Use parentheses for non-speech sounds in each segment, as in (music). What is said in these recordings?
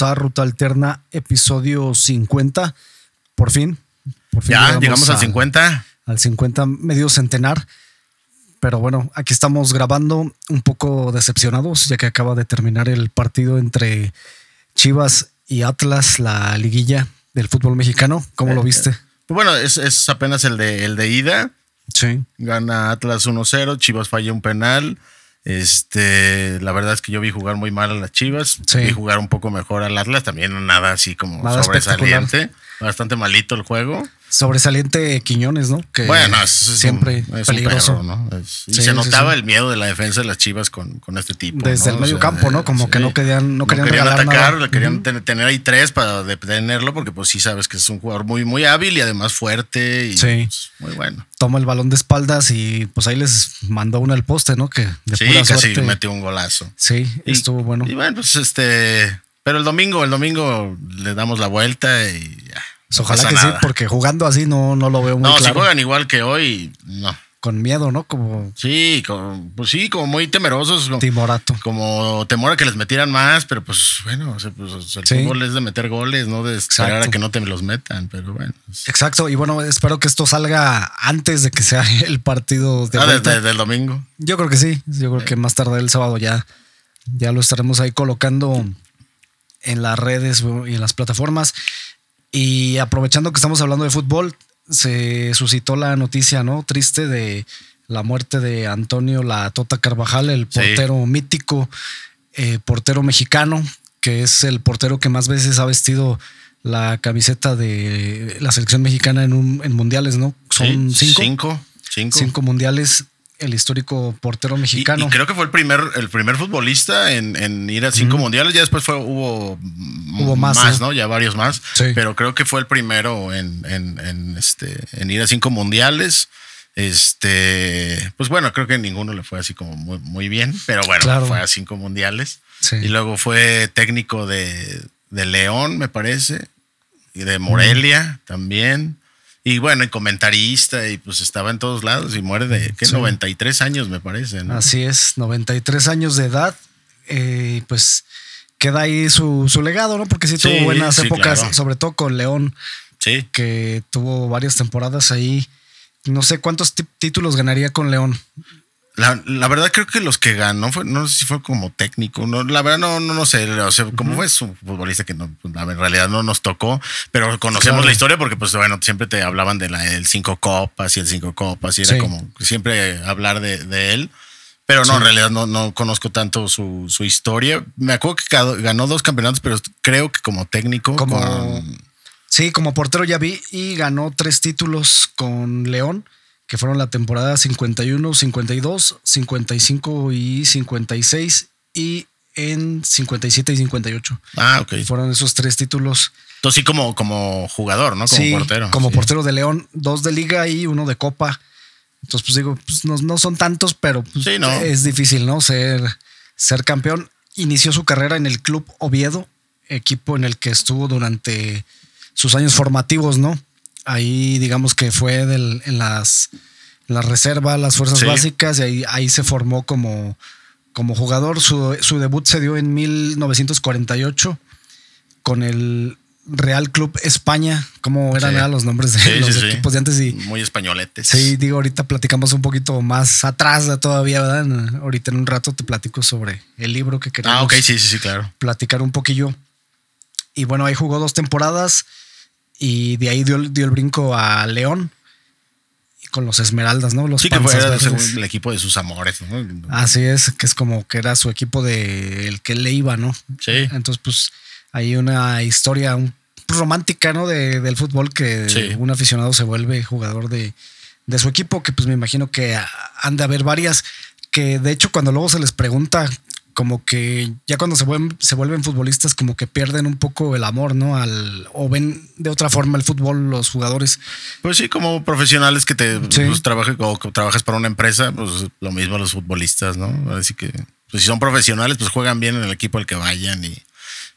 bienvenidos a Ruta Alterna, episodio 50. Por fin. Por fin ya, llegamos al 50. Al 50 medio centenar. Pero bueno, aquí estamos grabando un poco decepcionados, ya que acaba de terminar el partido entre Chivas y Atlas, la liguilla del fútbol mexicano. ¿Cómo lo viste? Pues bueno, es, apenas el de, el de ida. Sí. Gana Atlas 1-0, Chivas falla un penal. Este, la verdad es que yo vi jugar muy mal a las Chivas, vi jugar un poco mejor al Atlas, también nada así como sobresaliente, bastante malito el juego. Sobresaliente Quiñones, ¿no? Que bueno, es, siempre peligroso. ¿no? y se notaba el miedo de la defensa de las Chivas con, este tipo. Desde el medio campo, ¿no? Como que no querían, no querían, atacar, le querían tener ahí tres para detenerlo, porque pues sí sabes que es un jugador muy, muy hábil y además fuerte y pues, muy bueno. Toma el balón de espaldas y pues ahí les mandó uno al poste, ¿no? Que de sí, casi metió un golazo. Sí, estuvo bueno. Y bueno, pues este. Pero el domingo, el domingo le damos la vuelta y ya. Pues ojalá que sí, porque jugando así no, no lo veo muy claro. No, si juegan igual que hoy, no. Con miedo, ¿no? Como. Sí, pues sí, como muy temerosos. Como, Timorato. Como temor a que les metieran más, pero pues bueno, pues, el fútbol es de meter goles, no de esperar a que no te los metan, pero bueno. Exacto, y bueno, espero que esto salga antes de que sea (laughs) el partido de. Ah, desde, el domingo. Yo creo que sí, yo creo que más tarde el sábado ya, ya lo estaremos ahí colocando en las redes y en las plataformas. Y aprovechando que estamos hablando de fútbol, se suscitó la noticia, ¿no? Triste de la muerte de Antonio La Tota Carvajal, el portero mítico, eh, portero mexicano, que es el portero que más veces ha vestido la camiseta de la selección mexicana en, un, en mundiales, ¿no? Son cinco. Cinco. Cinco. Cinco mundiales el histórico portero mexicano. Y, creo que fue el primer, el primer futbolista en, ir a cinco mundiales. Ya después fue, hubo, hubo más, ¿no? Ya varios más. Pero creo que fue el primero en, en, este, en ir a cinco mundiales. Este, pues bueno, creo que ninguno le fue así como muy, muy bien, pero bueno, fue a cinco mundiales. Y luego fue técnico de, de León, me parece, y de Morelia también. Y bueno, y comentarista, y pues estaba en todos lados y muere de ¿qué? 93 años, me parece. Así es, 93 años de edad. Eh, pues queda ahí su, legado, ¿no? Porque sí tuvo buenas épocas, sobre todo con León. Sí. Que tuvo varias temporadas ahí. No sé cuántos títulos ganaría con León. La, verdad creo que los que ganó fue, no sé si fue como técnico, no, la verdad no, no, no sé, o sea, como fue su futbolista que no, pues, en realidad no nos tocó, pero conocemos la historia porque pues bueno, siempre te hablaban de la el cinco copas y el cinco copas y era como siempre hablar de, él. Pero no, en realidad no, no conozco tanto su, historia. Me acuerdo que ganó dos campeonatos, pero creo que como técnico. Como, Sí, como portero ya vi y ganó tres títulos con León que fueron la temporada 51, 52, 55 y 56 y en 57 y 58. Ah, ok. Fueron esos tres títulos. Entonces sí como, como jugador, ¿no? Como portero. Como portero de León, dos de liga y uno de copa. Entonces, pues digo, pues no, son tantos, pero pues, es difícil, ¿no? Ser, ser campeón. Inició su carrera en el Club Oviedo, equipo en el que estuvo durante sus años formativos, ¿no? Ahí digamos que fue del, en las, la reserva, las fuerzas básicas, y ahí, ahí se formó como, como jugador. Su, su, debut se dio en 1948 con el Real Club España. ¿Cómo eran los nombres de los equipos de antes? Y, Muy españoletes. Sí, digo, ahorita platicamos un poquito más atrás todavía, ¿verdad? Ahorita en un rato te platico sobre el libro que queremos. Ah, ok, sí, sí, sí, claro. Platicar un poquillo. Y bueno, ahí jugó dos temporadas y de ahí dio, el brinco a León con los Esmeraldas, ¿no? Los sí, que fue el equipo de sus amores, ¿no? Así es, que es como que era su equipo de el que le iba, ¿no? Sí. Entonces, pues, hay una historia romántica, ¿no? De, del fútbol que un aficionado se vuelve jugador de, de, su equipo, que pues me imagino que han de haber varias, que de hecho cuando luego se les pregunta como que ya cuando se vuelven, se vuelven futbolistas, como que pierden un poco el amor, ¿no? Al, o ven de otra forma el fútbol los jugadores. Pues sí, como profesionales que te pues, trabajas o que trabajas para una empresa, pues lo mismo los futbolistas, ¿no? Así que pues, si son profesionales, pues juegan bien en el equipo al que vayan y.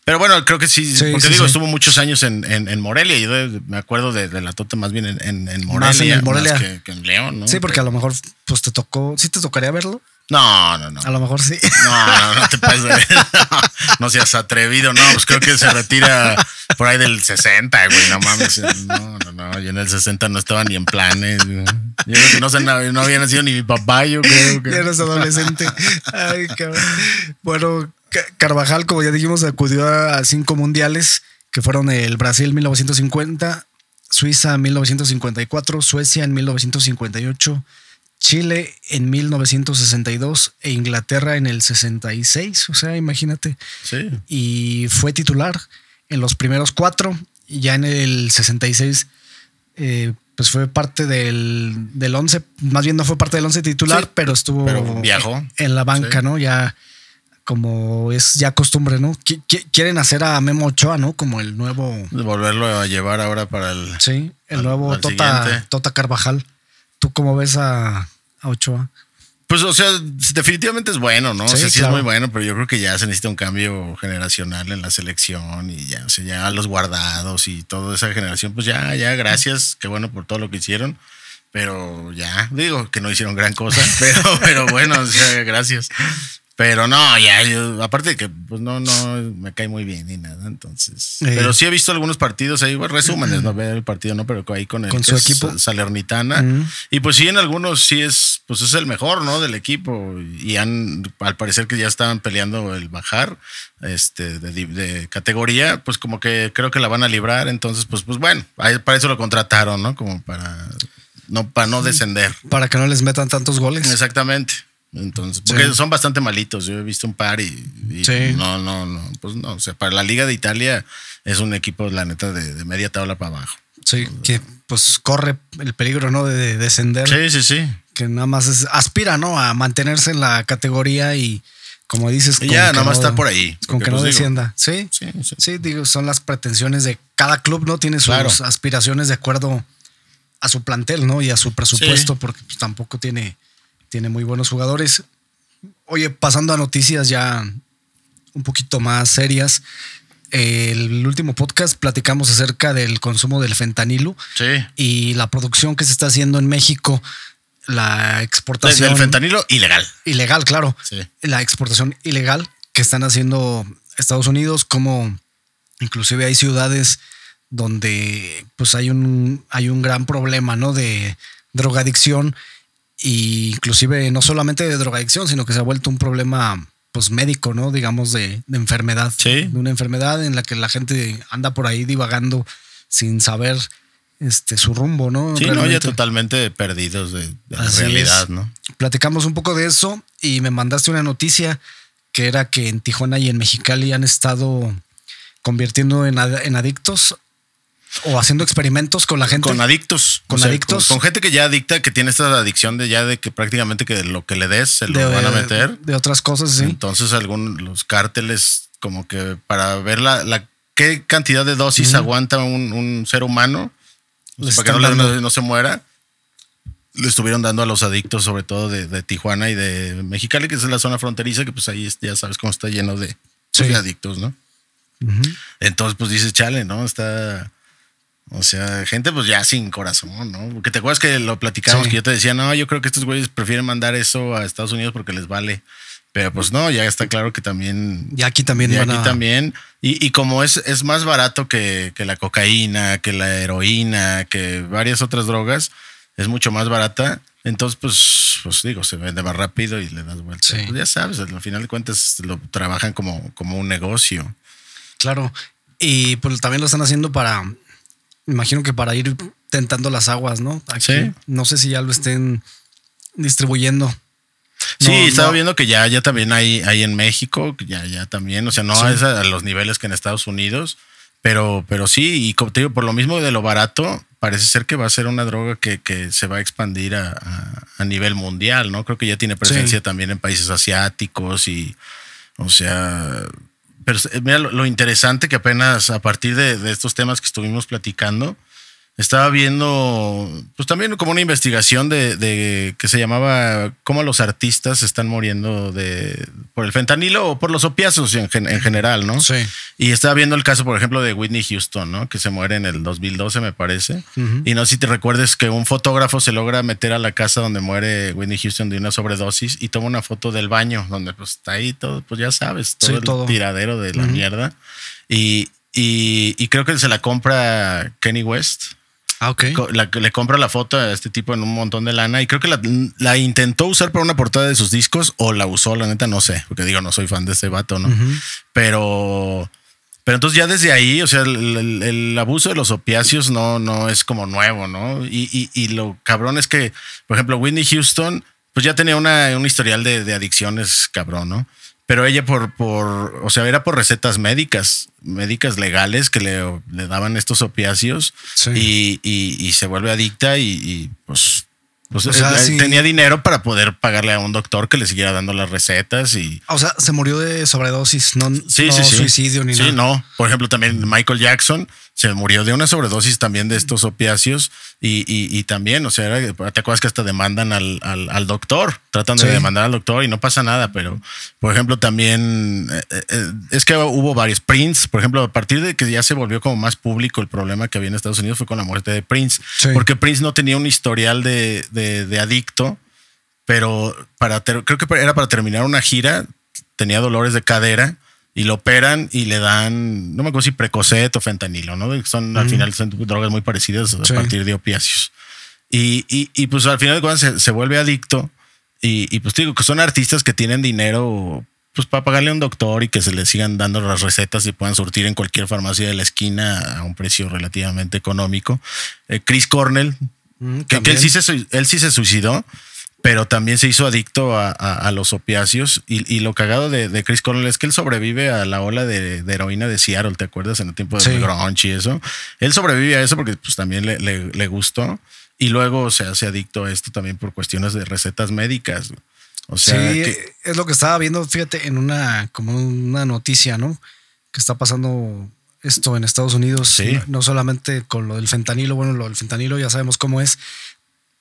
Pero bueno, creo que sí, porque digo, estuvo muchos años en, en, Morelia. Yo me acuerdo de, la Tota más bien en, en Morelia, más, que, en León, ¿no? Sí, porque a lo mejor pues te tocó, sí te tocaría verlo No, no, no. A lo mejor sí. No, no, no te pases. (laughs) No, seas atrevido, no. Pues creo que se retira por ahí del 60, güey. No mames. No, no, no. Yo en el 60 no estaba ni en planes. Yo creo que no, sé, no, había nacido ni mi papá, yo creo que. Ya eres adolescente. Ay, cabrón. Bueno, Carvajal, como ya dijimos, acudió a cinco mundiales que fueron el Brasil 1950, Suiza en 1954, Suecia en 1958, Chile en 1962 e Inglaterra en el 66. O sea, imagínate. Sí. Y fue titular en los primeros cuatro. Y ya en el 66, eh, pues fue parte del, del 11. Más bien no fue parte del 11 titular, pero estuvo en la banca, ¿no? Ya como es ya costumbre, ¿no? Quieren hacer a Memo Ochoa, ¿no? Como el nuevo. Volverlo a llevar ahora para el. Sí, el nuevo tota, tota, Carvajal. ¿Tú cómo ves a, Ochoa? Pues, o sea, definitivamente es bueno, ¿no? Sí, o sea, sí es muy bueno, pero yo creo que ya se necesita un cambio generacional en la selección y ya, o sea, ya los guardados y toda esa generación, pues ya, ya, gracias, qué bueno por todo lo que hicieron, pero ya, digo que no hicieron gran cosa, (laughs) pero, pero bueno, o sea, gracias. Pero no, ya, aparte de que pues no, no me cae muy bien ni nada, entonces. Pero sí he visto algunos partidos ahí, resúmenes, no veo el partido, no, pero ahí con el ¿Con su equipo Salernitana. Y pues sí, en algunos sí es, pues es el mejor, ¿no? Del equipo. Y han, al parecer que ya estaban peleando el bajar, este, de, categoría, pues como que creo que la van a librar. Entonces, pues, pues bueno, para eso lo contrataron, ¿no? Como para no, para no descender. Para que no les metan tantos goles. Exactamente. Entonces, porque son bastante malitos. Yo he visto un par y, no, no, no. Pues no, o sea, para la Liga de Italia es un equipo, la neta, de, media tabla para abajo. Sí, que pues corre el peligro, ¿no? De, descender. Sí, sí, sí. Que nada más aspira, ¿no? A mantenerse en la categoría y, como dices, ya, nada más estar por ahí. Con que no pues, descienda. ¿Sí? Sí, sí. digo, son las pretensiones de cada club, ¿no? Tiene sus aspiraciones de acuerdo a su plantel, ¿no? Y a su presupuesto, porque pues, tampoco tiene tiene muy buenos jugadores. Oye, pasando a noticias ya un poquito más serias. El último podcast platicamos acerca del consumo del fentanilo y la producción que se está haciendo en México, la exportación. Del fentanilo ilegal. Ilegal, claro. La exportación ilegal que están haciendo Estados Unidos, como inclusive hay ciudades donde pues hay un, hay un gran problema, ¿no? De drogadicción y inclusive no solamente de drogadicción, sino que se ha vuelto un problema pues médico, ¿no? Digamos de, enfermedad. De una enfermedad en la que la gente anda por ahí divagando sin saber este, su rumbo, ¿no? Sí, no, ya totalmente perdidos de, la realidad, ¿no? Platicamos un poco de eso y me mandaste una noticia que era que en Tijuana y en Mexicali han estado convirtiendo en, en adictos o haciendo experimentos con la gente. Con adictos. Con adictos. Con, gente que ya adicta, que tiene esta adicción de ya de que prácticamente que lo que le des se lo van a meter. De otras cosas, sí. Entonces, algunos los cárteles, como que para ver la, la qué cantidad de dosis aguanta un, ser humano, para que no, no, se muera, le estuvieron dando a los adictos, sobre todo de, Tijuana y de Mexicali, que es la zona fronteriza, que pues ahí ya sabes cómo está lleno de, pues, adictos, ¿no? Entonces, pues dices, chale, ¿no? Está o sea, gente pues ya sin corazón, ¿no? Porque te acuerdas que lo platicamos, que yo te decía, no, yo creo que estos güeyes prefieren mandar eso a Estados Unidos porque les vale. Pero pues no, ya está claro que también. Y aquí también. Y aquí también. Y, como es, es más barato que, la cocaína, que la heroína, que varias otras drogas, es mucho más barata. Entonces, pues, pues digo, se vende más rápido y le das vuelta. Pues ya sabes, al final de cuentas lo trabajan como, como un negocio. Claro. Y pues también lo están haciendo para imagino que para ir tentando las aguas, ¿no? sí. No sé si ya lo estén distribuyendo. Sí, estaba viendo que ya, ya también hay, hay en México, ya, ya también, o sea, no es a, los niveles que en Estados Unidos, pero, pero sí, y como te digo, por lo mismo de lo barato, parece ser que va a ser una droga que, se va a expandir a, nivel mundial, ¿no? Creo que ya tiene presencia también en países asiáticos y, o sea, pero eh, mira lo, interesante que apenas a partir de, estos temas que estuvimos platicando, estaba viendo, pues también como una investigación de, que se llamaba cómo los artistas están muriendo de por el fentanilo o por los opiáceos en, general, ¿no? Sí. Y estaba viendo el caso, por ejemplo, de Whitney Houston, ¿no? Que se muere en el 2012, me parece. Y no sé si te recuerdes que un fotógrafo se logra meter a la casa donde muere Whitney Houston de una sobredosis y toma una foto del baño, donde pues está ahí todo, pues ya sabes, todo el tiradero de la mierda. Y, y, y creo que se la compra Kenny West Ah, le compra la foto a este tipo en un montón de lana y creo que la, intentó usar para una portada de sus discos o la usó, la neta, no sé, porque digo, no soy fan de ese vato, ¿no? Pero, pero entonces ya desde ahí, o sea, el, abuso de los opiáceos no, no es como nuevo, ¿no? Y, y, lo cabrón es que, por ejemplo, Whitney Houston, pues ya tenía una, un historial de, de adicciones cabrón, ¿no? Pero ella por, por, o sea, era por recetas médicas, médicas legales que le, le daban estos opiáceos y, y, se vuelve adicta y, y pues pues, eh, tenía dinero para poder pagarle a un doctor que le siguiera dando las recetas y. O sea, se murió de sobredosis, no, suicidio ni nada. Sí, no. Por ejemplo, también Michael Jackson se murió de una sobredosis también de estos opiáceos y, y, también, o sea, te acuerdas que hasta demandan al, al, doctor, tratan de demandar al doctor y no pasa nada, pero por ejemplo también eh, eh, es que hubo varios. Prince, por ejemplo, a partir de que ya se volvió como más público el problema que había en Estados Unidos fue con la muerte de Prince, porque Prince no tenía un historial de, de, adicto, pero para creo que era para terminar una gira, tenía dolores de cadera y lo operan y le dan, no me acuerdo si precocet o fentanilo, ¿no? Son al final son drogas muy parecidas a partir de opiáceos. Y, y, pues al final de cuentas se, vuelve adicto y, y, pues digo que son artistas que tienen dinero pues para pagarle a un doctor y que se le sigan dando las recetas y puedan surtir en cualquier farmacia de la esquina a un precio relativamente económico. Eh, Chris Cornell, mm, que, él, sí se, él sí se suicidó pero también se hizo adicto a, los opiáceos. Y, lo cagado de, Chris Cornell es que él sobrevive a la ola de, heroína de Seattle, ¿te acuerdas? En el tiempo de grunge y eso. Él sobrevive a eso porque pues, también le, gustó. Y luego se hace adicto a esto también por cuestiones de recetas médicas. O sea, sí, es lo que estaba viendo, fíjate, en una, como una noticia, ¿no? Que está pasando esto en Estados Unidos, no solamente con lo del fentanilo, bueno, lo del fentanilo ya sabemos cómo es,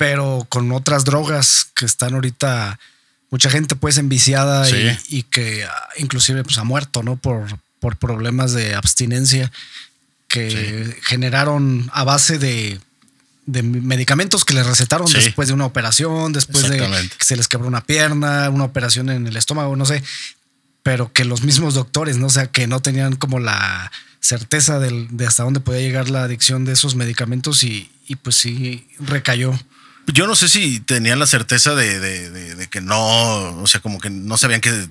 pero con otras drogas que están ahorita mucha gente pues enviciada y, que ah, inclusive pues ha muerto, ¿no? Por, por problemas de abstinencia que generaron a base de, medicamentos que les recetaron después de una operación, después de que se les quebró una pierna, una operación en el estómago, no sé, pero que los mismos doctores, ¿no? O sea, que no tenían como la certeza de, hasta dónde podía llegar la adicción de esos medicamentos y, y pues sí recayó. Yo no sé si tenían la certeza de, que no, o sea, como que no sabían que,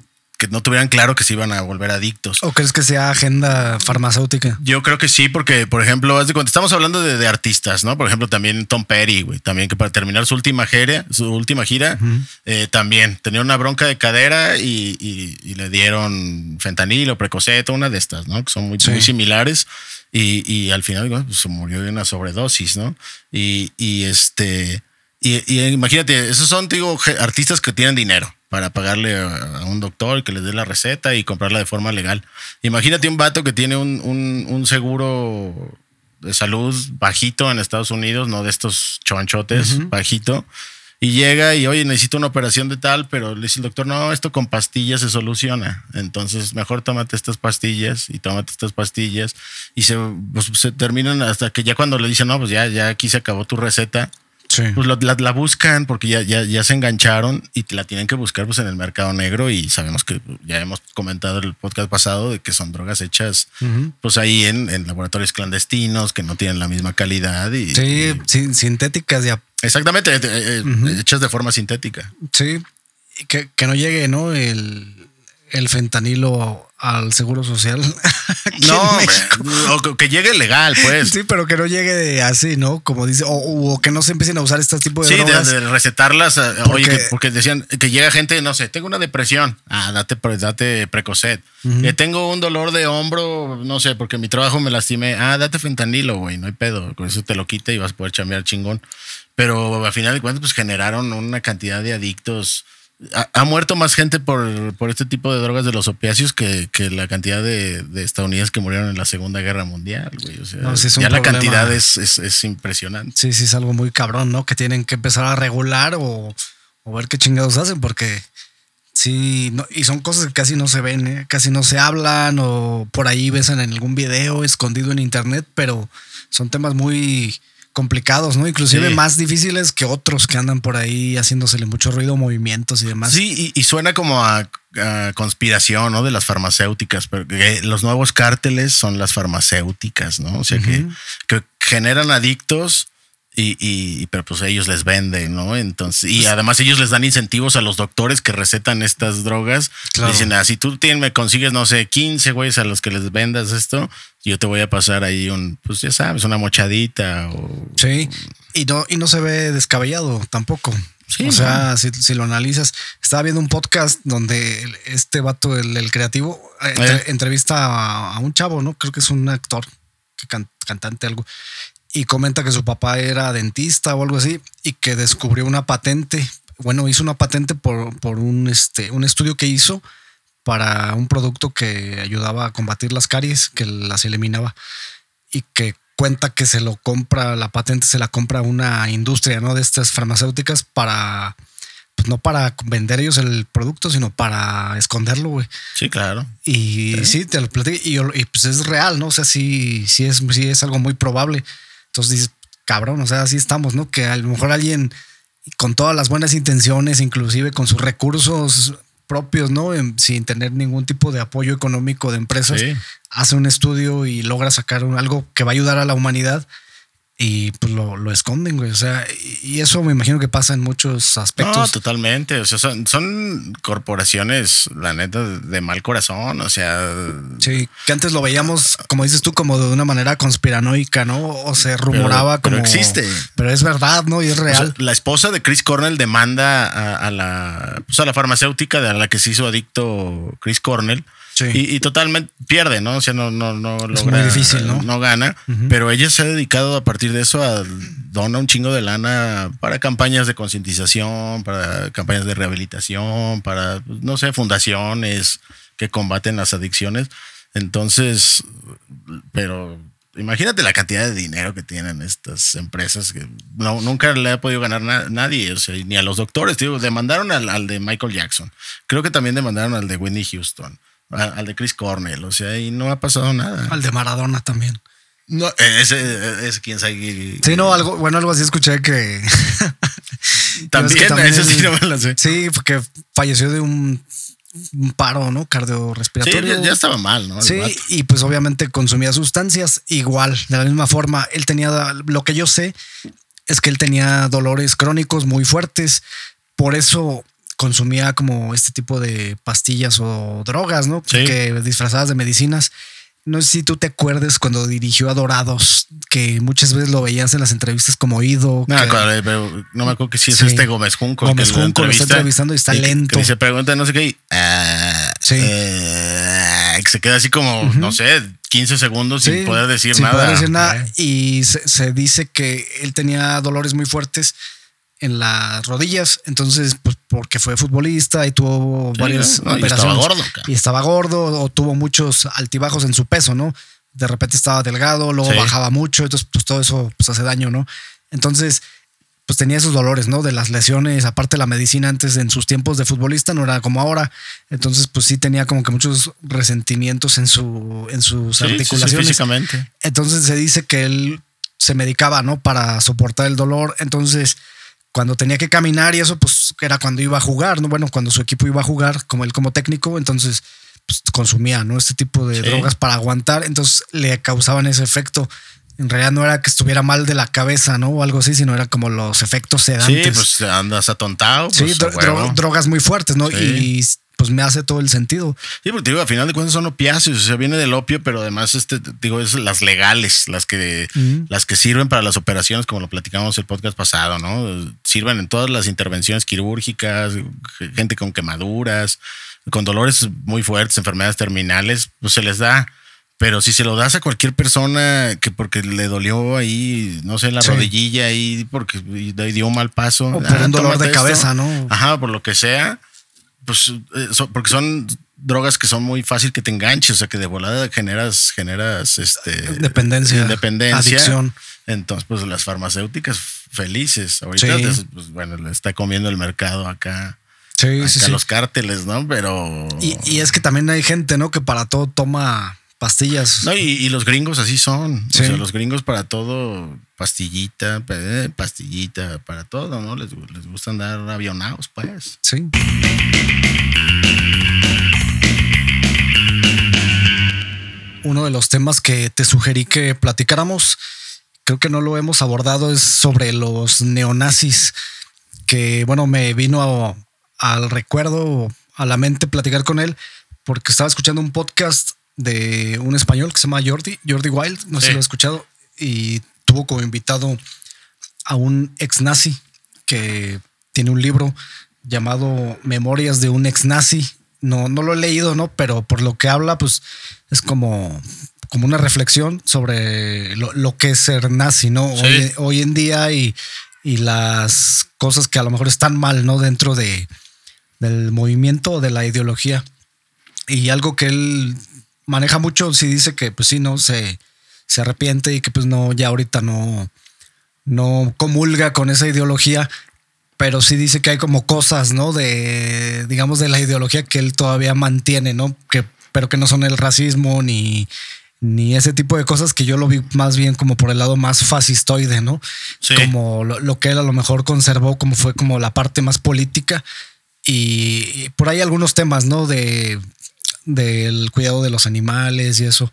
no tuvieran claro que se iban a volver adictos. ¿O crees que sea agenda farmacéutica? Yo creo que sí, porque, por ejemplo, cuando estamos hablando de, artistas, ¿no? Por ejemplo, también Tom Perry, güey, también que para terminar su última gira, su última gira, eh, también tenía una bronca de cadera y, le dieron fentanilo, precoceto, una de estas, ¿no? Que son muy, muy similares. Y, al final, pues, se murió de una sobredosis, ¿no? Y, y este y, imagínate, esos son, digo, artistas que tienen dinero para pagarle a, un doctor que les dé la receta y comprarla de forma legal. Imagínate un vato que tiene un, un, seguro de salud bajito en Estados Unidos, no de estos chonchotes, bajito, y llega y, oye, necesito una operación de tal, pero le dice el doctor, no, esto con pastillas se soluciona. Entonces, mejor tómate estas pastillas y tómate estas pastillas. Y se, pues, se terminan hasta que ya cuando le dicen, no, pues ya, ya aquí se acabó tu receta pues la, buscan porque ya, ya, ya, se engancharon y la tienen que buscar pues en el mercado negro y sabemos que ya hemos comentado en el podcast pasado de que son drogas hechas pues ahí en, laboratorios clandestinos que no tienen la misma calidad y... Sí, sintéticas ya. Exactamente, eh, eh, hechas de forma sintética. Sí, que, que no llegue, ¿no? El, el fentanilo al seguro social. (laughs) no, que llegue legal, pues. Sí, pero que no llegue así, ¿no? Como dice, o, que no se empiecen a usar este tipo de sí, de, recetarlas. Eh, oye, porque decían que llega gente, no sé, tengo una depresión. Ah, date, date precocet. Eh, tengo un dolor de hombro, no sé, porque mi trabajo me lastimé. Ah, date fentanilo, güey, no hay pedo. Con eso te lo quita y vas a poder chambear chingón. Pero al final de cuentas, pues generaron una cantidad de adictos ha, muerto más gente por, este tipo de drogas de los opiáceos que, la cantidad de, estadounidenses que murieron en la Segunda Guerra Mundial, güey. O sea, ya la cantidad es, es, impresionante. Sí, sí, es algo muy cabrón, ¿no? Que tienen que empezar a regular o, ver qué chingados hacen, porque sí, y son cosas que casi no se ven, ¿eh? casi no se hablan o por ahí ves en algún video escondido en internet, pero son temas muy complicados, ¿no? Inclusive más difíciles que otros que andan por ahí haciéndosele mucho ruido, movimientos y demás. Sí, y, suena como a, conspiración, ¿no? De las farmacéuticas, porque los nuevos cárteles son las farmacéuticas, ¿no? O sea, que, que generan adictos y, y, pero pues ellos les venden, ¿no? Entonces, y además ellos les dan incentivos a los doctores que recetan estas drogas. Dicen, ah, si tú tienes, me consigues, no sé, 15 güeyes a los que les vendas esto, yo te voy a pasar ahí un, pues ya sabes, una mochadita o... Sí, y no, y no se ve descabellado tampoco. Sí, o sea, si, lo analizas, estaba viendo un podcast donde este vato, el, creativo, eh, eh. entrevista a, un chavo, ¿no? Creo que es un actor, cantante, algo y comenta que su papá era dentista o algo así y que descubrió una patente. Bueno, hizo una patente por, por un, este, un estudio que hizo para un producto que ayudaba a combatir las caries, que las eliminaba y que cuenta que se lo compra, la patente se la compra una industria, ¿no? De estas farmacéuticas para, pues no para vender ellos el producto, sino para esconderlo, güey. Sí, claro. Y sí, te lo platico y, y, pues es real, ¿no? O sea, sí, sí es, sí es algo muy probable. Entonces dices, cabrón, o sea, así estamos, ¿no? Que a lo mejor alguien con todas las buenas intenciones, inclusive con sus recursos propios, ¿no? sin tener ningún tipo de apoyo económico de empresas, hace un estudio y logra sacar algo que va a ayudar a la humanidad y pues lo, esconden, güey. O sea, y eso me imagino que pasa en muchos aspectos. No, totalmente. O sea, son, corporaciones, la neta, de mal corazón. O sea. Sí, que antes lo veíamos, como dices tú, como de una manera conspiranoica, ¿no? O se rumoraba como. Pero existe. Pero es verdad, ¿no? Y es real. la esposa de Chris Cornell demanda a, la, pues a la farmacéutica de la que se hizo adicto Chris Cornell y, totalmente pierde, ¿no? O sea, no, no, no es muy difícil, ¿no? No gana. Pero ella se ha dedicado a partir de eso a dona un chingo de lana para campañas de concientización, para campañas de rehabilitación, para, no sé, fundaciones que combaten las adicciones. Entonces, pero imagínate la cantidad de dinero que tienen estas empresas que no, nunca le ha podido ganar nadie, o sea, ni a los doctores. Digo, demandaron al, al, de Michael Jackson. Creo que también demandaron al de Whitney Houston al de Chris Cornell, o sea, y no ha pasado nada. Al de Maradona también. No, ese, es quién sabe. Sí, no, algo, bueno, algo así escuché que. (laughs) también, ese sí no me lo sé. Sí, porque falleció de un, paro, ¿no? Cardiorrespiratorio. Sí, ya, estaba mal, ¿no? sí, y pues obviamente consumía sustancias igual, de la misma forma. Él tenía, lo que yo sé es que él tenía dolores crónicos muy fuertes. Por eso consumía como este tipo de pastillas o drogas, ¿no? Que disfrazadas de medicinas. No sé si tú te acuerdas cuando dirigió a Dorados, que muchas veces lo veías en las entrevistas como oído. No, pero no me acuerdo que si es este Gómez Junco. Gómez Junco lo, está entrevistando y está lento. Y se pregunta no sé qué. Ah, sí. Eh, se queda así como, no sé, 15 segundos sin poder decir nada. Sin poder decir nada. Y se dice que él tenía dolores muy fuertes en las rodillas. Entonces, pues porque fue futbolista y tuvo varias operaciones. Y estaba gordo. Y estaba gordo o tuvo muchos altibajos en su peso, ¿no? De repente estaba delgado, luego bajaba mucho, entonces pues todo eso pues, hace daño, ¿no? Entonces, pues tenía esos dolores, ¿no? De las lesiones, aparte la medicina antes en sus tiempos de futbolista no era como ahora. Entonces, pues sí tenía como que muchos resentimientos en, su, en sus articulaciones. físicamente. Entonces se dice que él se medicaba, ¿no? Para soportar el dolor. Entonces, cuando tenía que caminar y eso, pues era cuando iba a jugar, ¿no? Bueno, cuando su equipo iba a jugar, como él como técnico, entonces pues, consumía, ¿no? Este tipo de drogas para aguantar, entonces le causaban ese efecto. En realidad no era que estuviera mal de la cabeza, ¿no? O algo así, sino era como los efectos sedantes. Sí, pues andas atontado. Sí, pues, drogas muy fuertes, ¿no? Y pues me hace todo el sentido. Sí, porque digo, al final de cuentas son opiáceos, o sea, viene del opio, pero además, este, digo, es las legales, las que, las que sirven para las operaciones, como lo platicamos el podcast pasado, ¿no? Sirven en todas las intervenciones quirúrgicas, gente con quemaduras, con dolores muy fuertes, enfermedades terminales, pues se les da. Pero si se lo das a cualquier persona que porque le dolió ahí, no sé, la rodillilla ahí, porque dio un mal paso. O por un dolor de cabeza, ¿no? Ajá, por lo que sea pues, eh, porque son drogas que son muy fácil que te enganches, o sea, que de volada generas, generas este dependencia, independencia, adicción. Entonces, pues las farmacéuticas felices. Ahorita, pues, bueno, le está comiendo el mercado acá. Sí, sí. los cárteles, ¿no? Pero. Y, y, es que también hay gente, ¿no? Que para todo toma pastillas. No, y, los gringos así son. O sea, los gringos para todo, pastillita, pastillita, para todo, ¿no? Les, les gusta andar avionados, pues. Sí. Uno de los temas que te sugerí que platicáramos, creo que no lo hemos abordado, es sobre los neonazis, que bueno, me vino al recuerdo, a la mente platicar con él, porque estaba escuchando un podcast de un español que se llama Jordi, Jordi Wild, no sé si lo he escuchado, y tuvo como invitado a un ex nazi que tiene un libro llamado Memorias de un ex nazi. No, no lo he leído, ¿no? Pero por lo que habla, pues es como, como una reflexión sobre lo, que es ser nazi, ¿no? Hoy, en día y, y, las cosas que a lo mejor están mal, ¿no? Dentro de, del movimiento o de la ideología. Y algo que él maneja mucho, si dice que pues sí, no se, se arrepiente y que pues no, ya ahorita no, no comulga con esa ideología, pero sí dice que hay como cosas, ¿no? De, digamos, de la ideología que él todavía mantiene, ¿no? Que, pero que no son el racismo ni, ni ese tipo de cosas que yo lo vi más bien como por el lado más fascistoide, ¿no? Como lo, lo, que él a lo mejor conservó, como fue como la parte más política. Y por ahí algunos temas, ¿no? De del cuidado de los animales y eso,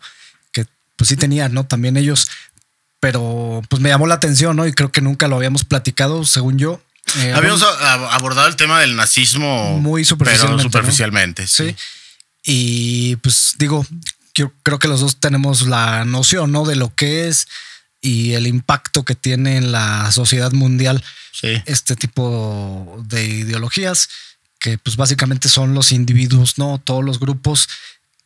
que pues sí tenían, ¿no? También ellos, pero pues me llamó la atención, ¿no? Y creo que nunca lo habíamos platicado, según yo. Eh, habíamos abordado el tema del nazismo muy superficialmente. superficialmente sí. Y pues digo, yo creo que los dos tenemos la noción, ¿no? De lo que es y el impacto que tiene en la sociedad mundial este tipo de ideologías que pues básicamente son los individuos, ¿no? Todos los grupos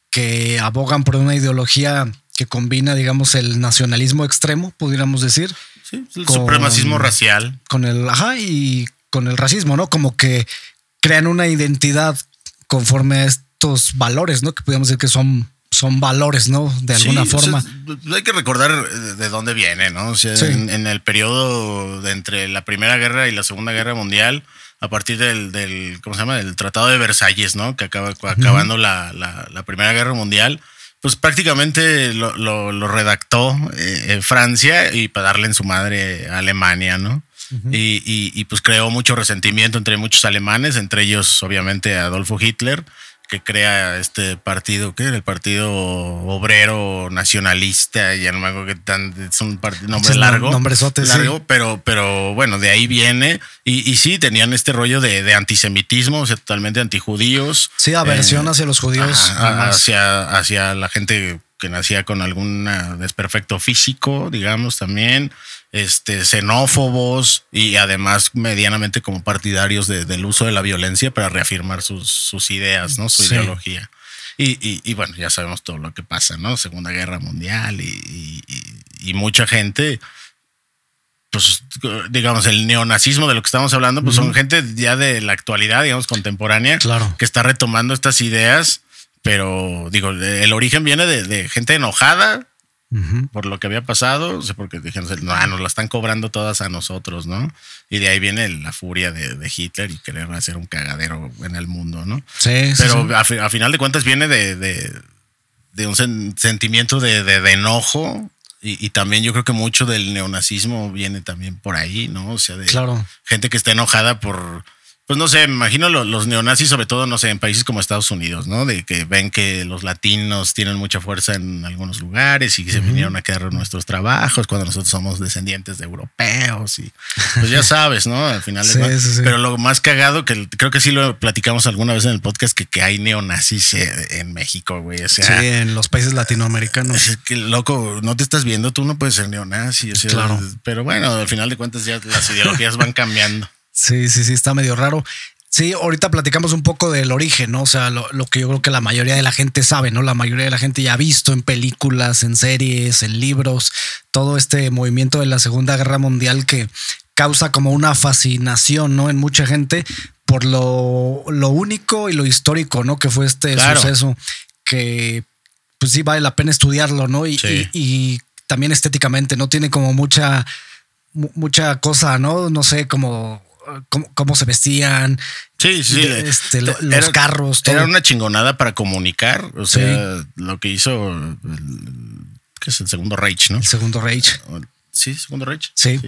que abogan por una ideología que combina, digamos, el nacionalismo extremo, pudiéramos decir. Sí, el supremacismo racial. Con el, ajá, y con el racismo, ¿no? Como que crean una identidad conforme a estos valores, ¿no? Que podríamos decir que son son valores, ¿no? De alguna forma. hay que recordar eh, de dónde viene, ¿no? O sea, en, en, el periodo de entre la Primera Guerra y la Segunda Guerra Mundial, a partir del, del, ¿cómo se llama? Del Tratado de Versalles, ¿no? Que acaba acabando la, la, Primera Guerra Mundial. Pues prácticamente lo, lo, redactó eh, Francia y para darle en su madre a Alemania, ¿no? y, y, y, pues creó mucho resentimiento entre muchos alemanes, entre ellos obviamente Adolfo Hitler, que crea este partido, que el Partido Obrero Nacionalista, ya no me acuerdo que tan, es un nombre largo. Nombre largo, pero, pero bueno, de ahí viene. Y, y sí, tenían este rollo de, antisemitismo, o sea, totalmente antijudíos. Sí, aversión eh, hacia los judíos. hacia, hacia la gente que nacía con algún desperfecto físico, digamos, también este, xenófobos y además medianamente como partidarios del uso de la violencia para reafirmar sus, ideas, ¿no? Su ideología. Y, bueno, ya sabemos todo lo que pasa, ¿no? Segunda Guerra Mundial y, mucha gente, pues digamos, el neonazismo de lo que estamos hablando, pues son gente ya de la actualidad, digamos, contemporánea, claro. que está retomando estas ideas, pero digo, el origen viene de, de gente enojada por lo que había pasado, porque dijeron, no, nos la están cobrando todas a nosotros, ¿no? Y de ahí viene la furia de, Hitler y querer hacer un cagadero en el mundo, ¿no? Sí, Pero A, final de cuentas viene de, de, un sentimiento de, enojo y, también yo creo que mucho del neonazismo viene también por ahí, ¿no? O sea, de gente que está enojada por pues no sé, me imagino los, neonazis, sobre todo, no sé, en países como Estados Unidos, ¿no? De que ven que los latinos tienen mucha fuerza en algunos lugares y que se vinieron a quedar nuestros trabajos cuando nosotros somos descendientes de europeos y pues ya sabes, ¿no? Al final, (laughs) sí, pero lo más cagado que creo que sí lo platicamos alguna vez en el podcast que, que hay neonazis eh, en México, güey. O sea, sí, en los países latinoamericanos. Es que loco, no te estás viendo, tú no puedes ser neonazi. O sea, claro. Pero bueno, al final de cuentas ya las ideologías van cambiando. Sí, sí, sí, está medio raro. Sí, ahorita platicamos un poco del origen, ¿no? O sea, lo, que yo creo que la mayoría de la gente sabe, ¿no? La mayoría de la gente ya ha visto en películas, en series, en libros, todo este movimiento de la Segunda Guerra Mundial que causa como una fascinación, ¿no? En mucha gente por lo, lo único y lo histórico, ¿no? Que fue este suceso que pues sí vale la pena estudiarlo, ¿no? Y, y, también estéticamente, ¿no? Tiene como mucha, mucha cosa, ¿no? No sé, como cómo, se vestían. Sí, sí. Este, los carros. Era una chingonada para comunicar. O sea, lo que hizo, que es el segundo Reich, ¿no? El segundo Reich. Sí, segundo Reich. Sí.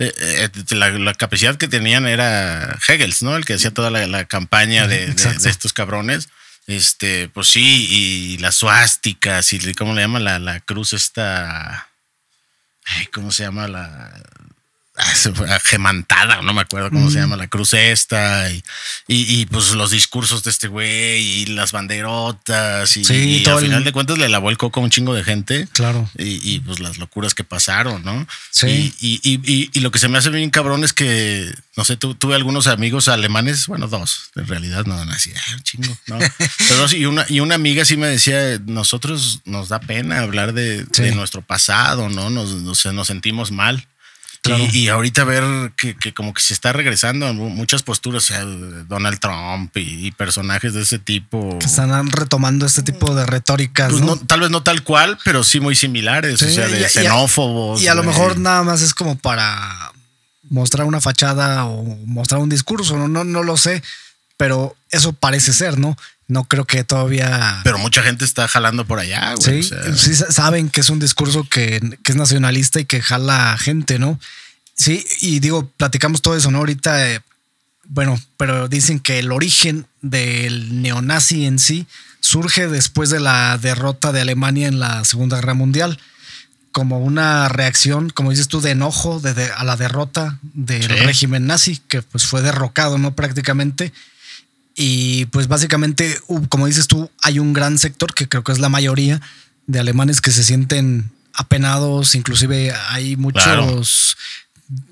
Eh, eh, la, capacidad que tenían era Hegels, ¿no? El que hacía toda la, campaña de, estos cabrones. Este, pues sí, y las suásticas y cómo le llaman la, la cruz esta. ¿Cómo se llama la gemantada, no me acuerdo cómo se llama, la cruz esta, y, y, pues los discursos de este güey, y las banderotas, y, al final de cuentas le lavó el coco a un chingo de gente. Claro. Y, pues las locuras que pasaron, ¿no? Sí. Y, lo que se me hace bien cabrón es que, no sé, tuve algunos amigos alemanes, bueno, dos, en realidad, no, así, ah, chingo, ¿no? (laughs) y, una, y una amiga sí me decía, nosotros nos da pena hablar de, nuestro pasado, ¿no? Nos, nos, nos sentimos mal. Y, ahorita ver que, como que se está regresando muchas posturas, o sea, Donald Trump y, personajes de ese tipo. Que están retomando este tipo de retóricas. Pues ¿no? tal vez no tal cual, pero sí muy similares, o sea, de xenófobos. Y a, lo mejor nada más es como para mostrar una fachada o mostrar un discurso, no, no, no lo sé, pero eso parece ser, ¿no? No creo que todavía. Pero mucha gente está jalando por allá, güey. Sí, sí saben que es un discurso que, es nacionalista y que jala gente, ¿no? Sí, y digo, platicamos todo eso, ¿no? Ahorita, eh, bueno, pero dicen que el origen del neonazi en sí surge después de la derrota de Alemania en la Segunda Guerra Mundial, como una reacción, como dices tú, de enojo de, a la derrota del régimen nazi, que pues fue derrocado, ¿no? Prácticamente y pues básicamente, como dices tú, hay un gran sector, que creo que es la mayoría de alemanes que se sienten apenados, inclusive hay muchos,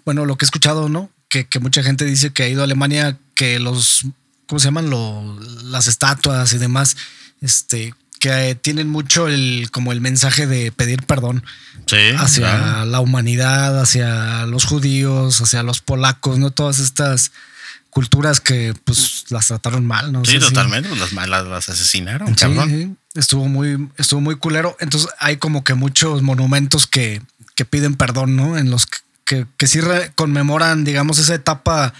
bueno, lo que he escuchado, ¿no? Que, mucha gente dice que ha ido a Alemania, que los, ¿cómo se llaman? las estatuas y demás, este, que tienen mucho el, como el mensaje de pedir perdón hacia la humanidad, hacia los judíos, hacia los polacos, ¿no? Todas estas culturas que pues las trataron mal, ¿no? Sí, totalmente, pues, las, las, las asesinaron. Estuvo muy, estuvo muy culero. Entonces hay como que muchos monumentos que, que piden perdón, ¿no? En los que, que, sí conmemoran, digamos, esa etapa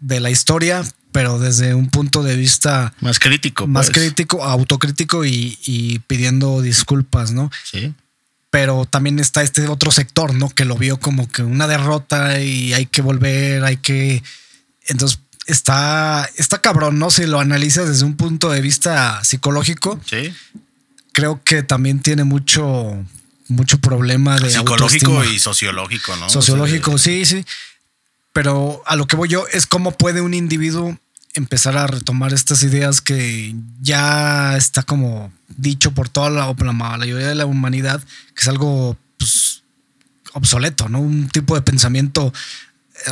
de la historia, pero desde un punto de vista más crítico. Más pues. crítico, autocrítico y, y pidiendo disculpas, ¿no? Sí pero también está este otro sector, ¿no? Que lo vio como que una derrota y hay que volver, hay que... Entonces, está, está cabrón, ¿no? Si lo analizas desde un punto de vista psicológico. Sí. Creo que también tiene mucho, mucho problema de psicológico y sociológico, ¿no? Sociológico, sí, sí. Pero a lo que voy yo es cómo puede un individuo empezar a retomar estas ideas que ya está como dicho por toda la, la mayoría de la humanidad, que es algo pues, obsoleto, ¿no? Un tipo de pensamiento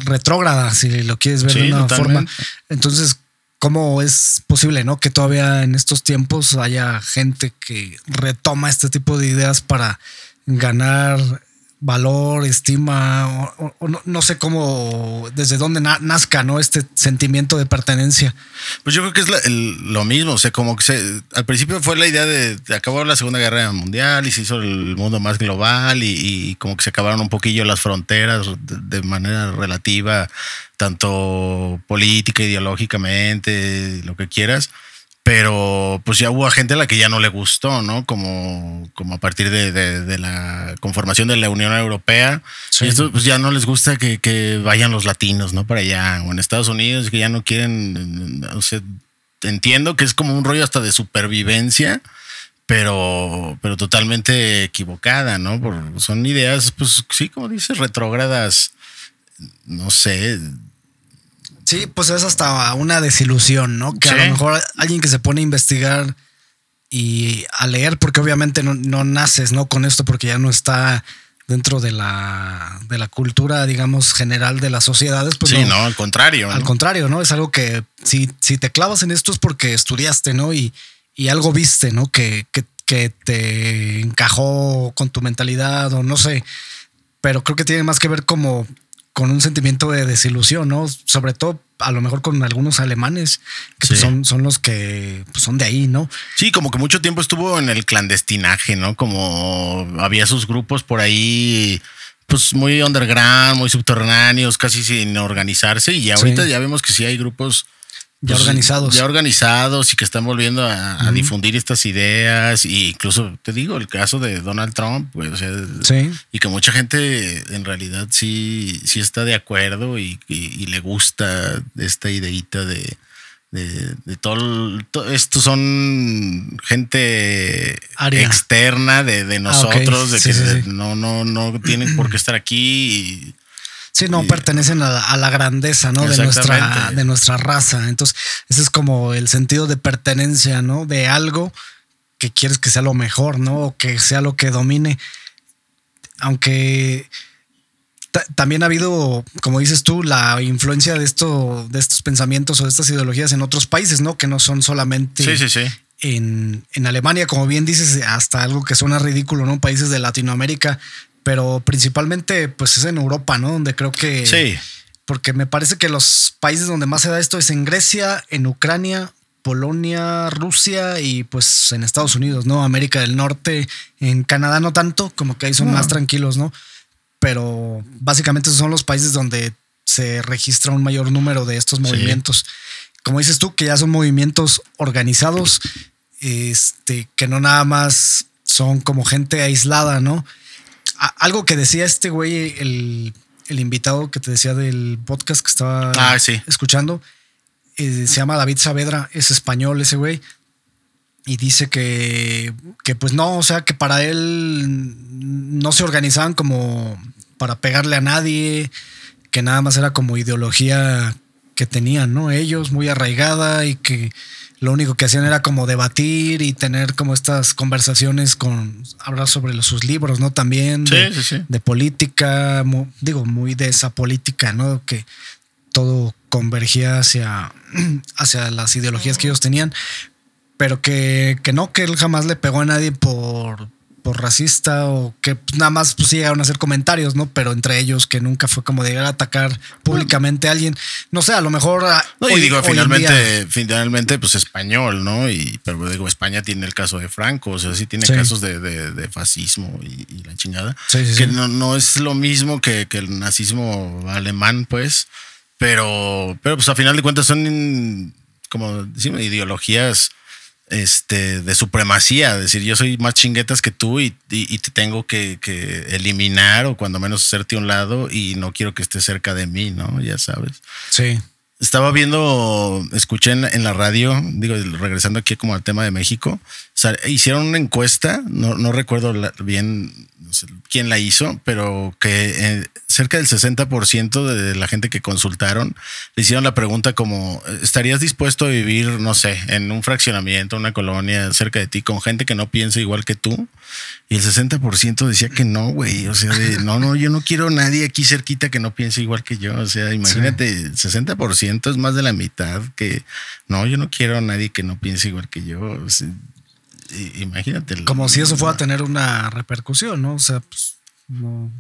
retrógrada, si lo quieres ver de una forma. Entonces, ¿cómo es posible, no? Que todavía en estos tiempos haya gente que retoma este tipo de ideas para ganar valor, estima, o, no, sé cómo, desde dónde nazca, ¿no? Este sentimiento de pertenencia. Pues yo creo que es lo mismo, o sea, como que se, al principio fue la idea de, acabar la Segunda Guerra Mundial y se hizo el mundo más global y, como que se acabaron un poquillo las fronteras de, manera relativa, tanto política, ideológicamente, lo que quieras pero pues ya hubo gente a la que ya no le gustó, ¿no? Como, como a partir de, la conformación de la Unión Europea. Y esto pues ya no les gusta que, vayan los latinos, ¿no? Para allá, o en Estados Unidos, que ya no quieren, o sea, entiendo que es como un rollo hasta de supervivencia, pero, pero totalmente equivocada, ¿no? son ideas, pues sí, como dices, retrógradas, no sé, Sí, pues es hasta una desilusión, ¿no? Que a lo mejor alguien que se pone a investigar y a leer, porque obviamente no, naces, ¿no? Con esto, porque ya no está dentro de la, de la cultura, digamos, general de las sociedades. Pues sí, no, al contrario. Al contrario, ¿no? Es algo que si, si te clavas en esto es porque estudiaste, ¿no? Y, y algo viste, ¿no? Que, que, que te encajó con tu mentalidad o no sé. Pero creo que tiene más que ver como con un sentimiento de desilusión, ¿no? Sobre todo a lo mejor con algunos alemanes que pues, son, son los que pues, son de ahí, ¿no? Sí, como que mucho tiempo estuvo en el clandestinaje, ¿no? Como había sus grupos por ahí pues muy underground, muy subterráneos, casi sin organizarse. Y ahorita ya vemos que sí hay grupos ya pues, organizados. Ya organizados y que están volviendo a, difundir estas ideas. Y incluso te digo, el caso de Donald Trump, pues, sí. y que mucha gente en realidad sí, sí está de acuerdo y, le gusta esta ideita de, de, todo, Estos son gente externa de, ah, nosotros, de que no, no, no tienen por qué estar aquí. Sí, no pertenecen a, la grandeza, ¿no? De nuestra, de nuestra raza. Entonces, ese es como el sentido de pertenencia, ¿no? De algo que quieres que sea lo mejor, ¿no? O que sea lo que domine. Aunque también ha habido, como dices tú, la influencia de esto, de estos pensamientos o de estas ideologías en otros países, ¿no? Que no son solamente En, en, Alemania, como bien dices, hasta algo que suena ridículo, ¿no? Países de Latinoamérica pero principalmente pues es en Europa, ¿no? Donde creo que... Sí. Porque me parece que los países donde más se da esto es en Grecia, en Ucrania, Polonia, Rusia y pues en Estados Unidos, ¿no? América del Norte, en Canadá no tanto, como que ahí son más tranquilos, ¿no? Pero básicamente esos son los países donde se registra un mayor número de estos movimientos. Como dices tú, que ya son movimientos organizados, este, que no nada más son como gente aislada, ¿no? Algo que decía este güey, el, invitado que te decía del podcast que estaba ah, escuchando, eh, se llama David Saavedra, es español ese güey. Y dice que, que pues no, o sea, que para él no se organizaban como para pegarle a nadie, que nada más era como ideología que tenían, ¿no? Ellos muy arraigada y que lo único que hacían era como debatir y tener como estas conversaciones con hablar sobre sus libros, ¿no? También de, política, digo, muy de esa política, ¿no? Que todo convergía hacia, (clears throat) hacia las ideologías que ellos tenían, pero que, que no, que él jamás le pegó a nadie por, por racista o que nada más pues llegaron a hacer comentarios, ¿no? Pero entre ellos que nunca fue como de llegar a atacar públicamente a alguien. No sé, a lo mejor. Ah, no, y digo, finalmente, finalmente, pues español, ¿no? Y pero digo, España tiene el caso de Franco, o sea, sí tiene casos de, fascismo y, la chingada. que no, no, es lo mismo que, que el nazismo alemán, pues. Pero, pero pues a final de cuentas son como decimos, ideologías este, de supremacía, decir, yo soy más chinguetas que tú y, te tengo que, eliminar o cuando menos hacerte a un lado y no quiero que estés cerca de mí, ¿no? Ya sabes. Sí. Estaba viendo, escuché en, la radio, digo, regresando aquí como al tema de México, hicieron una encuesta, no, recuerdo bien quién la hizo, pero que eh, cerca del 60% de la gente que consultaron le hicieron la pregunta como, ¿estarías dispuesto a vivir, no sé, en un fraccionamiento, una colonia cerca de ti con gente que no piensa igual que tú? Y el 60% decía que no, güey. O sea, no, no, yo no quiero nadie aquí cerquita que no piense igual que yo. O sea, imagínate, el 60% es más de la mitad que, no, yo no quiero a nadie que no piense igual que yo. O imagínate. Como si eso fuera a tener una repercusión, ¿no? O sea, pues.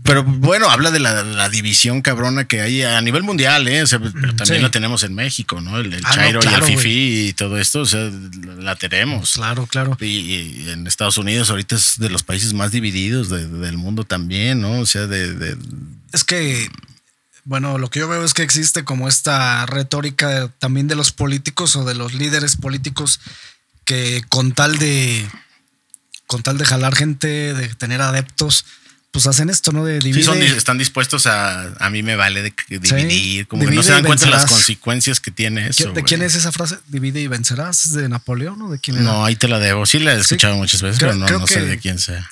Pero bueno, habla de la, división cabrona que hay a nivel mundial, ¿eh? O sea, pero también la tenemos en México, ¿no? El, ah, Chairo y el Fifi y todo esto, o sea, la tenemos. Claro, claro. Y, en Estados Unidos ahorita es de los países más divididos del mundo también, ¿no? O sea, de, Es que, bueno, lo que yo veo es que existe como esta retórica también de los políticos o de los líderes políticos que con tal de con tal de jalar gente, de tener adeptos, pues hacen esto, ¿no? De dividir. Sí, están dispuestos a, a mí me vale de dividir, como que no se dan cuenta de las consecuencias que tiene eso. ¿De quién es esa frase? Divide y vencerás, ¿Es de Napoleón o de quién era? No, ahí te la debo. Sí la he escuchado muchas veces, pero no, sé de quién sea.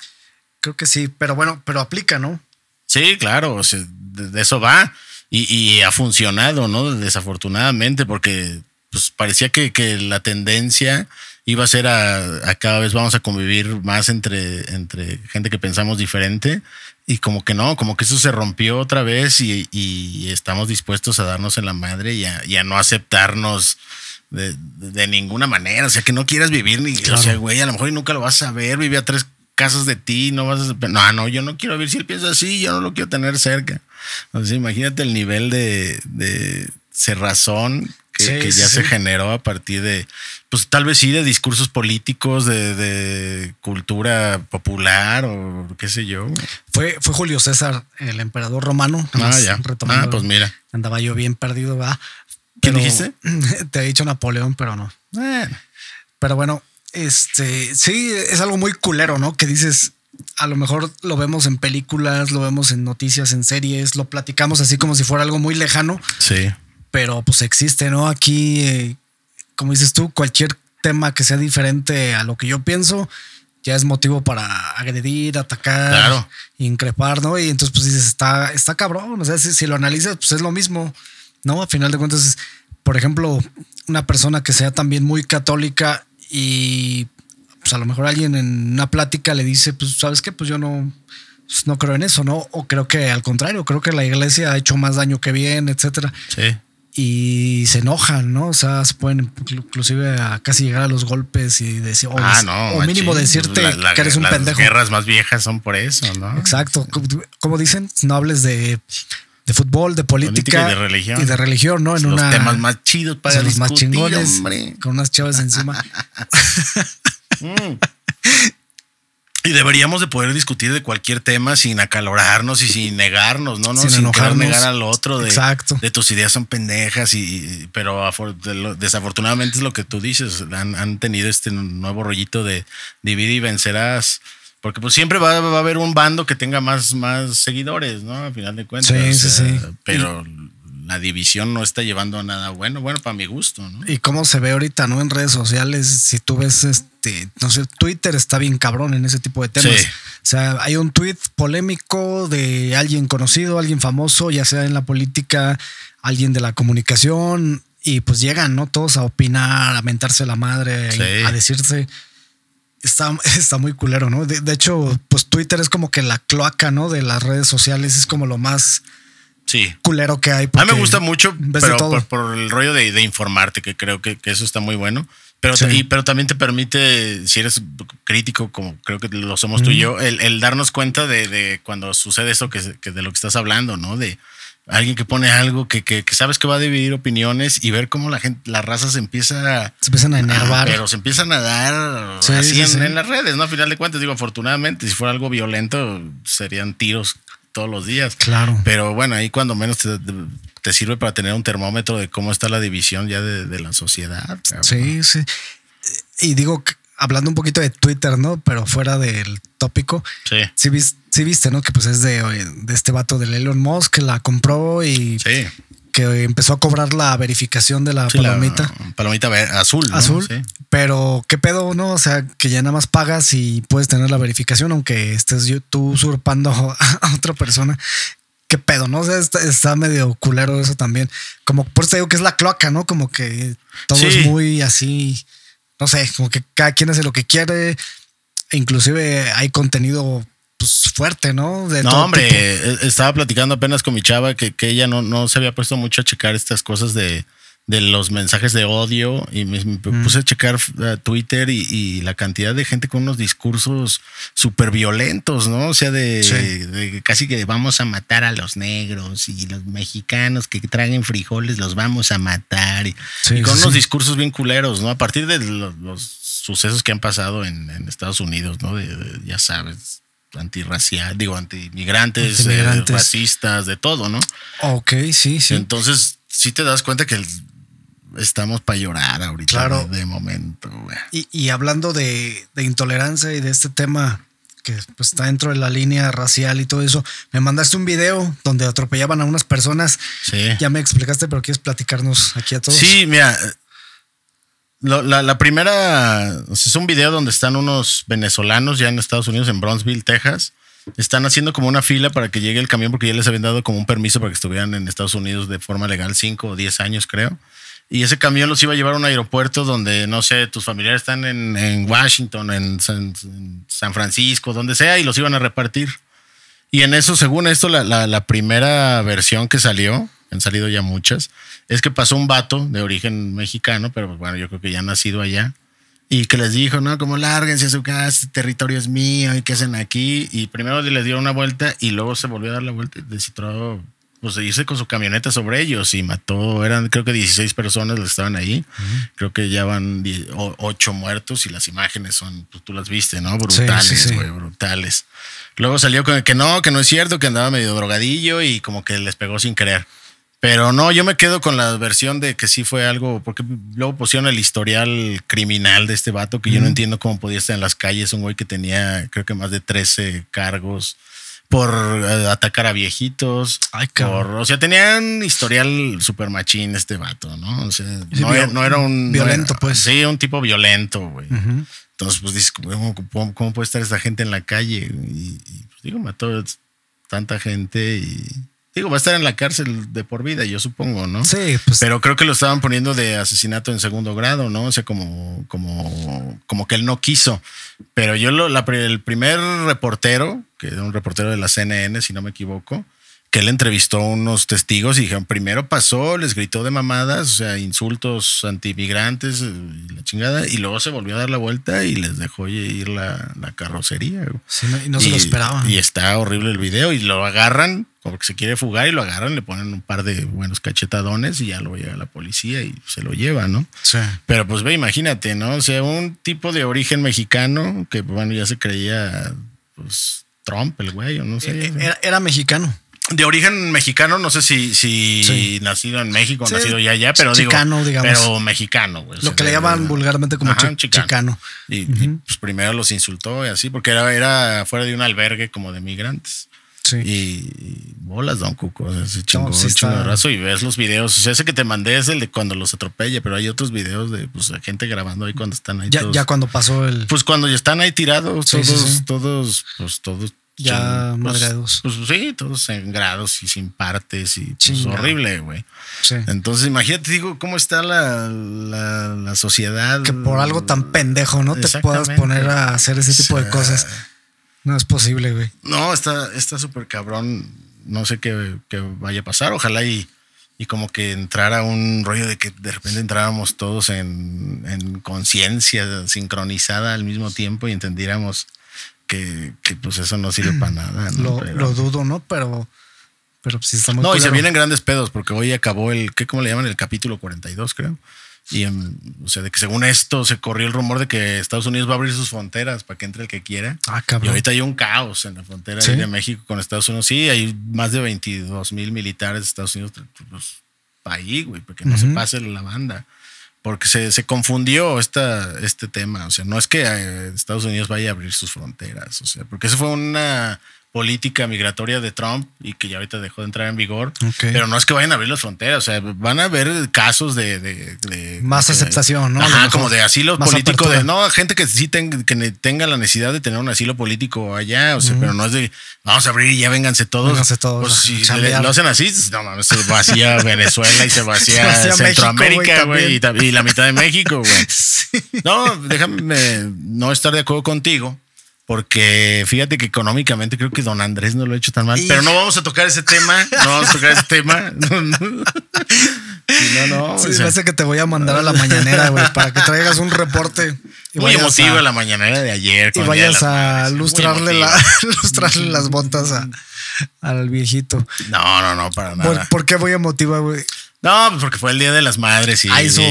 Creo que sí, pero bueno, pero aplica, ¿no? Sí, claro, o sea, de, eso va. Y, y, ha funcionado, ¿no? Desafortunadamente, porque pues parecía que, que la tendencia iba a ser a, cada vez vamos a convivir más entre, entre gente que pensamos diferente. Y como que no, como que eso se rompió otra vez y, estamos dispuestos a darnos en la madre y a, no aceptarnos de, ninguna manera, o sea, que no quieras vivir ni, o sea, güey, a lo mejor nunca lo vas a ver, vive a tres casas de ti, no vas a... No, no, yo no quiero ver si él piensa así, yo no lo quiero tener cerca. Entonces, imagínate el nivel de, de cerrazón que, ya se generó a partir de, pues tal vez sí, de discursos políticos, de, cultura popular o qué sé yo. Fue, fue Julio César, el emperador romano. Ah, ya. Ah, pues mira. Andaba yo bien perdido, va. ¿Quién dijiste? (laughs) Te he dicho Napoleón, pero no. Pero bueno, este, sí, es algo muy culero, ¿no? Que dices, a lo mejor lo vemos en películas, lo vemos en noticias, en series, lo platicamos así como si fuera algo muy lejano. Sí pero pues existe, ¿no? Aquí, eh, como dices tú, cualquier tema que sea diferente a lo que yo pienso, ya es motivo para agredir, atacar, increpar, ¿no? Y entonces pues dices, está, está cabrón, o sea, si, lo analizas, pues es lo mismo, ¿no? A final de cuentas, por ejemplo, una persona que sea también muy católica y pues a lo mejor alguien en una plática le dice, pues, ¿sabes qué? Pues yo no, pues, no creo en eso, ¿no? O creo que al contrario, creo que la iglesia ha hecho más daño que bien, etcétera. Sí y se enojan, ¿no? O sea, se pueden inclusive a casi llegar a los golpes y decir, o, ah, mínimo decirte que eres un pendejo. Las guerras más viejas son por eso, ¿no? Exacto. Como dicen, no hables de, fútbol, de política, y de religión. Y de religión, ¿no? En los temas más chidos para los más chingones, con unas chavas encima. (laughs) Mm. Y deberíamos de poder discutir de cualquier tema sin acalorarnos y sin negarnos, ¿no? Sin, sin negar al otro de, Exacto. de tus ideas son pendejas y pero desafortunadamente es lo que tú dices, han, tenido este nuevo rollito de divide y vencerás. Porque pues siempre va, a haber un bando que tenga más, más seguidores, ¿no? A final de cuentas. Sí, sí, sí. Pero la división no está llevando a nada bueno, bueno, para mi gusto, ¿no? Y cómo se ve ahorita, ¿no? En redes sociales, si tú ves este, no sé, Twitter está bien cabrón en ese tipo de temas. O sea, hay un tweet polémico de alguien conocido, alguien famoso, ya sea en la política, alguien de la comunicación, y pues llegan, ¿no? Todos a opinar, a mentarse la madre, a decirse. Está, está muy culero, ¿no? De, de, hecho, pues Twitter es como que la cloaca, ¿no? De las redes sociales, es como lo más sí. culero que hay. A mí me gusta mucho, pero por, el rollo de, informarte, que creo que, eso está muy bueno. Pero, pero también te permite, si eres crítico, como creo que lo somos tú y yo, el, darnos cuenta de, cuando sucede eso que, de lo que estás hablando, ¿no? De alguien que pone algo que, que, sabes que va a dividir opiniones y ver cómo la gente, la raza se empieza. Se empiezan a enervar. pero se empiezan a dar así en, en, las redes, ¿no? A final de cuentas, digo, afortunadamente, si fuera algo violento, serían tiros todos los días. Claro. Pero bueno, ahí cuando menos te, sirve para tener un termómetro de cómo está la división ya de, la sociedad. Sí, sí. Y digo, hablando un poquito de Twitter, ¿no? Pero fuera del tópico. Sí. Sí, viste, ¿no? Que pues es de, de este vato del Elon Musk que la compró y sí que empezó a cobrar la verificación de la palomita. palomita azul. Azul. Pero qué pedo, ¿no? O sea, que ya nada más pagas y puedes tener la verificación, aunque estés tú usurpando (laughs) a otra persona. Qué pedo, ¿no? O sea, está, medio culero eso también. Como por eso digo que es la cloaca, ¿no? Como que todo es muy así. No sé, como que cada quien hace lo que quiere. Inclusive hay contenido pues, fuerte, ¿no? De no, hombre, e, estaba platicando apenas con mi chava que, ella no, no se había puesto mucho a checar estas cosas de, los mensajes de odio y me, mm. puse a checar Twitter y, la cantidad de gente con unos discursos súper violentos, ¿no? O sea, de, casi que vamos a matar a los negros y los mexicanos que traguen frijoles los vamos a matar y, con unos discursos bien culeros, ¿no? A partir de los, sucesos que han pasado en, Estados Unidos, ¿no? ya sabes, antirracial, digo, antimigrantes, eh, racistas, de todo, ¿no? Ok, sí, sí. Entonces, sí te das cuenta que estamos para llorar ahorita claro. de, momento. Y, hablando de, intolerancia y de este tema que pues, está dentro de la línea racial y todo eso, me mandaste un video donde atropellaban a unas personas. Sí. Ya me explicaste, pero quieres platicarnos aquí a todos. Sí, mira, la, primera es un video donde están unos venezolanos ya en Estados Unidos, en Bronzeville, Texas. Están haciendo como una fila para que llegue el camión porque ya les habían dado como un permiso para que estuvieran en Estados Unidos de forma legal, 5 o 10 años creo. Y ese camión los iba a llevar a un aeropuerto donde, no sé, tus familiares están en, Washington, en San, Francisco, donde sea, y los iban a repartir. Y en eso, según esto, la primera versión que salió, han salido ya muchas, es que pasó un vato de origen mexicano, pero bueno, yo creo que ya ha nacido allá. y que les dijo, no, como lárguense a su casa, este territorio es mío, ¿y qué hacen aquí? Y primero les dio una vuelta y luego se volvió a dar la vuelta y descifró pues se hizo con su camioneta sobre ellos y mató, eran creo que 16 personas que estaban ahí. Creo que ya van 8 muertos y las imágenes son, pues tú las viste, ¿no? Brutales, güey, brutales. Luego salió con que no, que no es cierto, que andaba medio drogadillo y como que les pegó sin querer. Pero no, yo me quedo con la versión de que sí fue algo, porque luego pusieron el historial criminal de este vato, que yo no entiendo cómo podía estar en las calles, un güey que tenía creo que más de 13 cargos por eh, atacar a viejitos. Ay, o sea, tenían historial super machín este vato, ¿no? O sea, no, era, un. Violento, pues. Sí, un tipo violento, güey. Entonces, pues dices, ¿cómo, puede estar esta gente en la calle? Y, pues, digo, mató tanta gente y. Digo, va a estar en la cárcel de por vida, yo supongo, ¿no? Sí, pues. Pero creo que lo estaban poniendo de asesinato en segundo grado, ¿no? O sea, como, como, como que él no quiso. Pero yo, lo, el primer reportero que era un reportero de la CNN, si no me equivoco, que él entrevistó a unos testigos y dijeron, primero pasó, les gritó de mamadas, o sea, insultos antimigrantes y la chingada, y luego se volvió a dar la vuelta y les dejó ir la, carrocería. y no se lo esperaban. Y está horrible el video y lo agarran, como que se quiere fugar y lo agarran, le ponen un par de buenos cachetadones y ya lo llega la policía y se lo lleva, ¿no? Sí. Pero pues ve, imagínate, ¿no? O sea, un tipo de origen mexicano que, bueno, ya se creía, pues Trump, el güey, o no sé. Eh, era, mexicano. De origen mexicano, no sé si, si nacido en México, o nacido ya allá, pero chicano, digamos. Pero mexicano, güey. Lo que le llaman vulgarmente como chicano. Y, pues primero los insultó y así, porque era, era fuera de un albergue como de migrantes. Sí. Y, bolas, Don Cuco. Ese chingón, no, Y ves los videos. O sea, ese que te mandé es el de cuando los atropella, pero hay otros videos de pues, gente grabando ahí cuando están ahí. Ya, ya cuando pasó el. Pues cuando ya están ahí tirados, todos, todos, pues todos. Ya pues, pues, sí, todos en grados y sin partes y pues, horrible, güey. Sí. Entonces, imagínate, digo, cómo está la, la, sociedad. Que por algo tan pendejo, ¿no? Te puedas poner a hacer ese tipo de cosas. No es posible, güey. No, está súper cabrón. No sé qué, vaya a pasar. Ojalá y, y como que entrara un rollo de que de repente entráramos todos en, conciencia sincronizada al mismo tiempo y entendiéramos que, pues eso no sirve para nada. Lo, dudo, ¿no? Pero, pero sí está muy No, y se vienen grandes pedos porque hoy acabó el, ¿qué, ¿cómo le llaman? El capítulo 42, creo. Y, o sea, de que según esto se corrió el rumor de que Estados Unidos va a abrir sus fronteras para que entre el que quiera. Ah, cabrón. Y ahorita hay un caos en la frontera de México con Estados Unidos. Sí, hay más de 22 mil militares de Estados Unidos pues, ahí, güey, porque no se pase la banda. Porque se, se confundió esta, este tema. O sea, no es que eh, Estados Unidos vaya a abrir sus fronteras. O sea, porque eso fue una política migratoria de Trump y que ya ahorita dejó de entrar en vigor. Pero no es que vayan a abrir las fronteras, o sea, van a haber casos de... Más aceptación, ¿no? Ajá, como de asilo político, de no, gente que sí que tenga la necesidad de tener un asilo político allá, o sea, pero no es de vamos a abrir y ya vénganse todos. Vénganse todos. Pues si lo hacen así, no mames, se vacía (laughs) Venezuela y se vacía, Centroamérica, güey, y, la mitad de México, güey. (laughs) No, déjame no estar de acuerdo contigo porque fíjate que económicamente creo que don Andrés no lo ha hecho tan mal. Pero no vamos a tocar ese tema. No vamos a tocar ese tema. (laughs) No, no. no, no sí, parece que te voy a mandar a la mañanera, güey, para que traigas un reporte. Muy emotiva la mañanera de ayer. Y vayas a lustrarle, (laughs) lustrarle las botas al viejito. No, no, no, para nada. ¿Por, ¿por qué voy emotiva, güey? No, pues porque fue el Día de las Madres y, ah, hizo,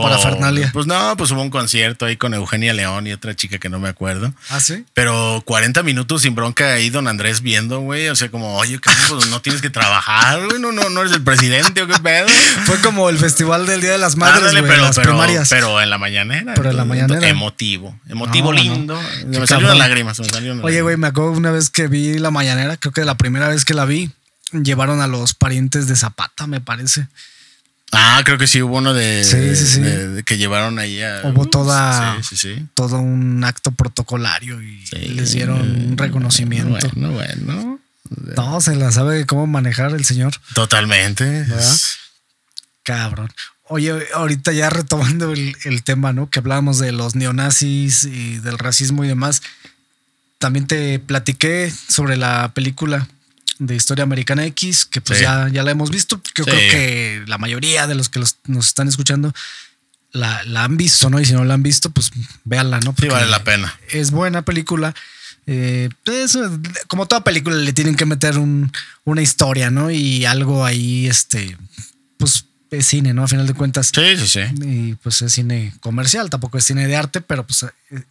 para Fernalia. Pues no, pues hubo un concierto ahí con Eugenia León y otra chica que no me acuerdo. Ah, sí. Pero 40 minutos sin bronca ahí don Andrés viendo, güey. O sea, como, oye, ¿qué, pues no tienes que trabajar, güey. No, no, no eres el presidente o qué pedo. Fue como el festival del Día de las Madres, güey, pero, las primarias. Pero en la mañanera. Pero en la mañanera. Emotivo. Emotivo lindo. Me salió una lágrima, me salió Oye, güey, me acuerdo una vez que vi la mañanera, creo que la primera vez que la vi, llevaron a los parientes de Zapata, me parece. Ah, creo que sí hubo uno de, que llevaron ahí a. Hubo toda, todo un acto protocolario y les dieron un reconocimiento. Bueno, bueno. No, se la sabe cómo manejar el señor. Totalmente. Cabrón. Oye, ahorita ya retomando el, el, tema, ¿no? Que hablábamos de los neonazis y del racismo y demás. También te platiqué sobre la película de Historia Americana X, que pues ya, ya la hemos visto. Yo creo que la mayoría de los que nos están escuchando la, han visto, ¿no? Y si no la han visto, pues véanla, ¿no? sí, vale la pena. Es buena película. Eh, pues, como toda película, le tienen que meter una historia, ¿no? Y algo ahí, este, es cine, ¿no? A final de cuentas. Sí, sí, sí. Y pues es cine comercial, tampoco es cine de arte, pero pues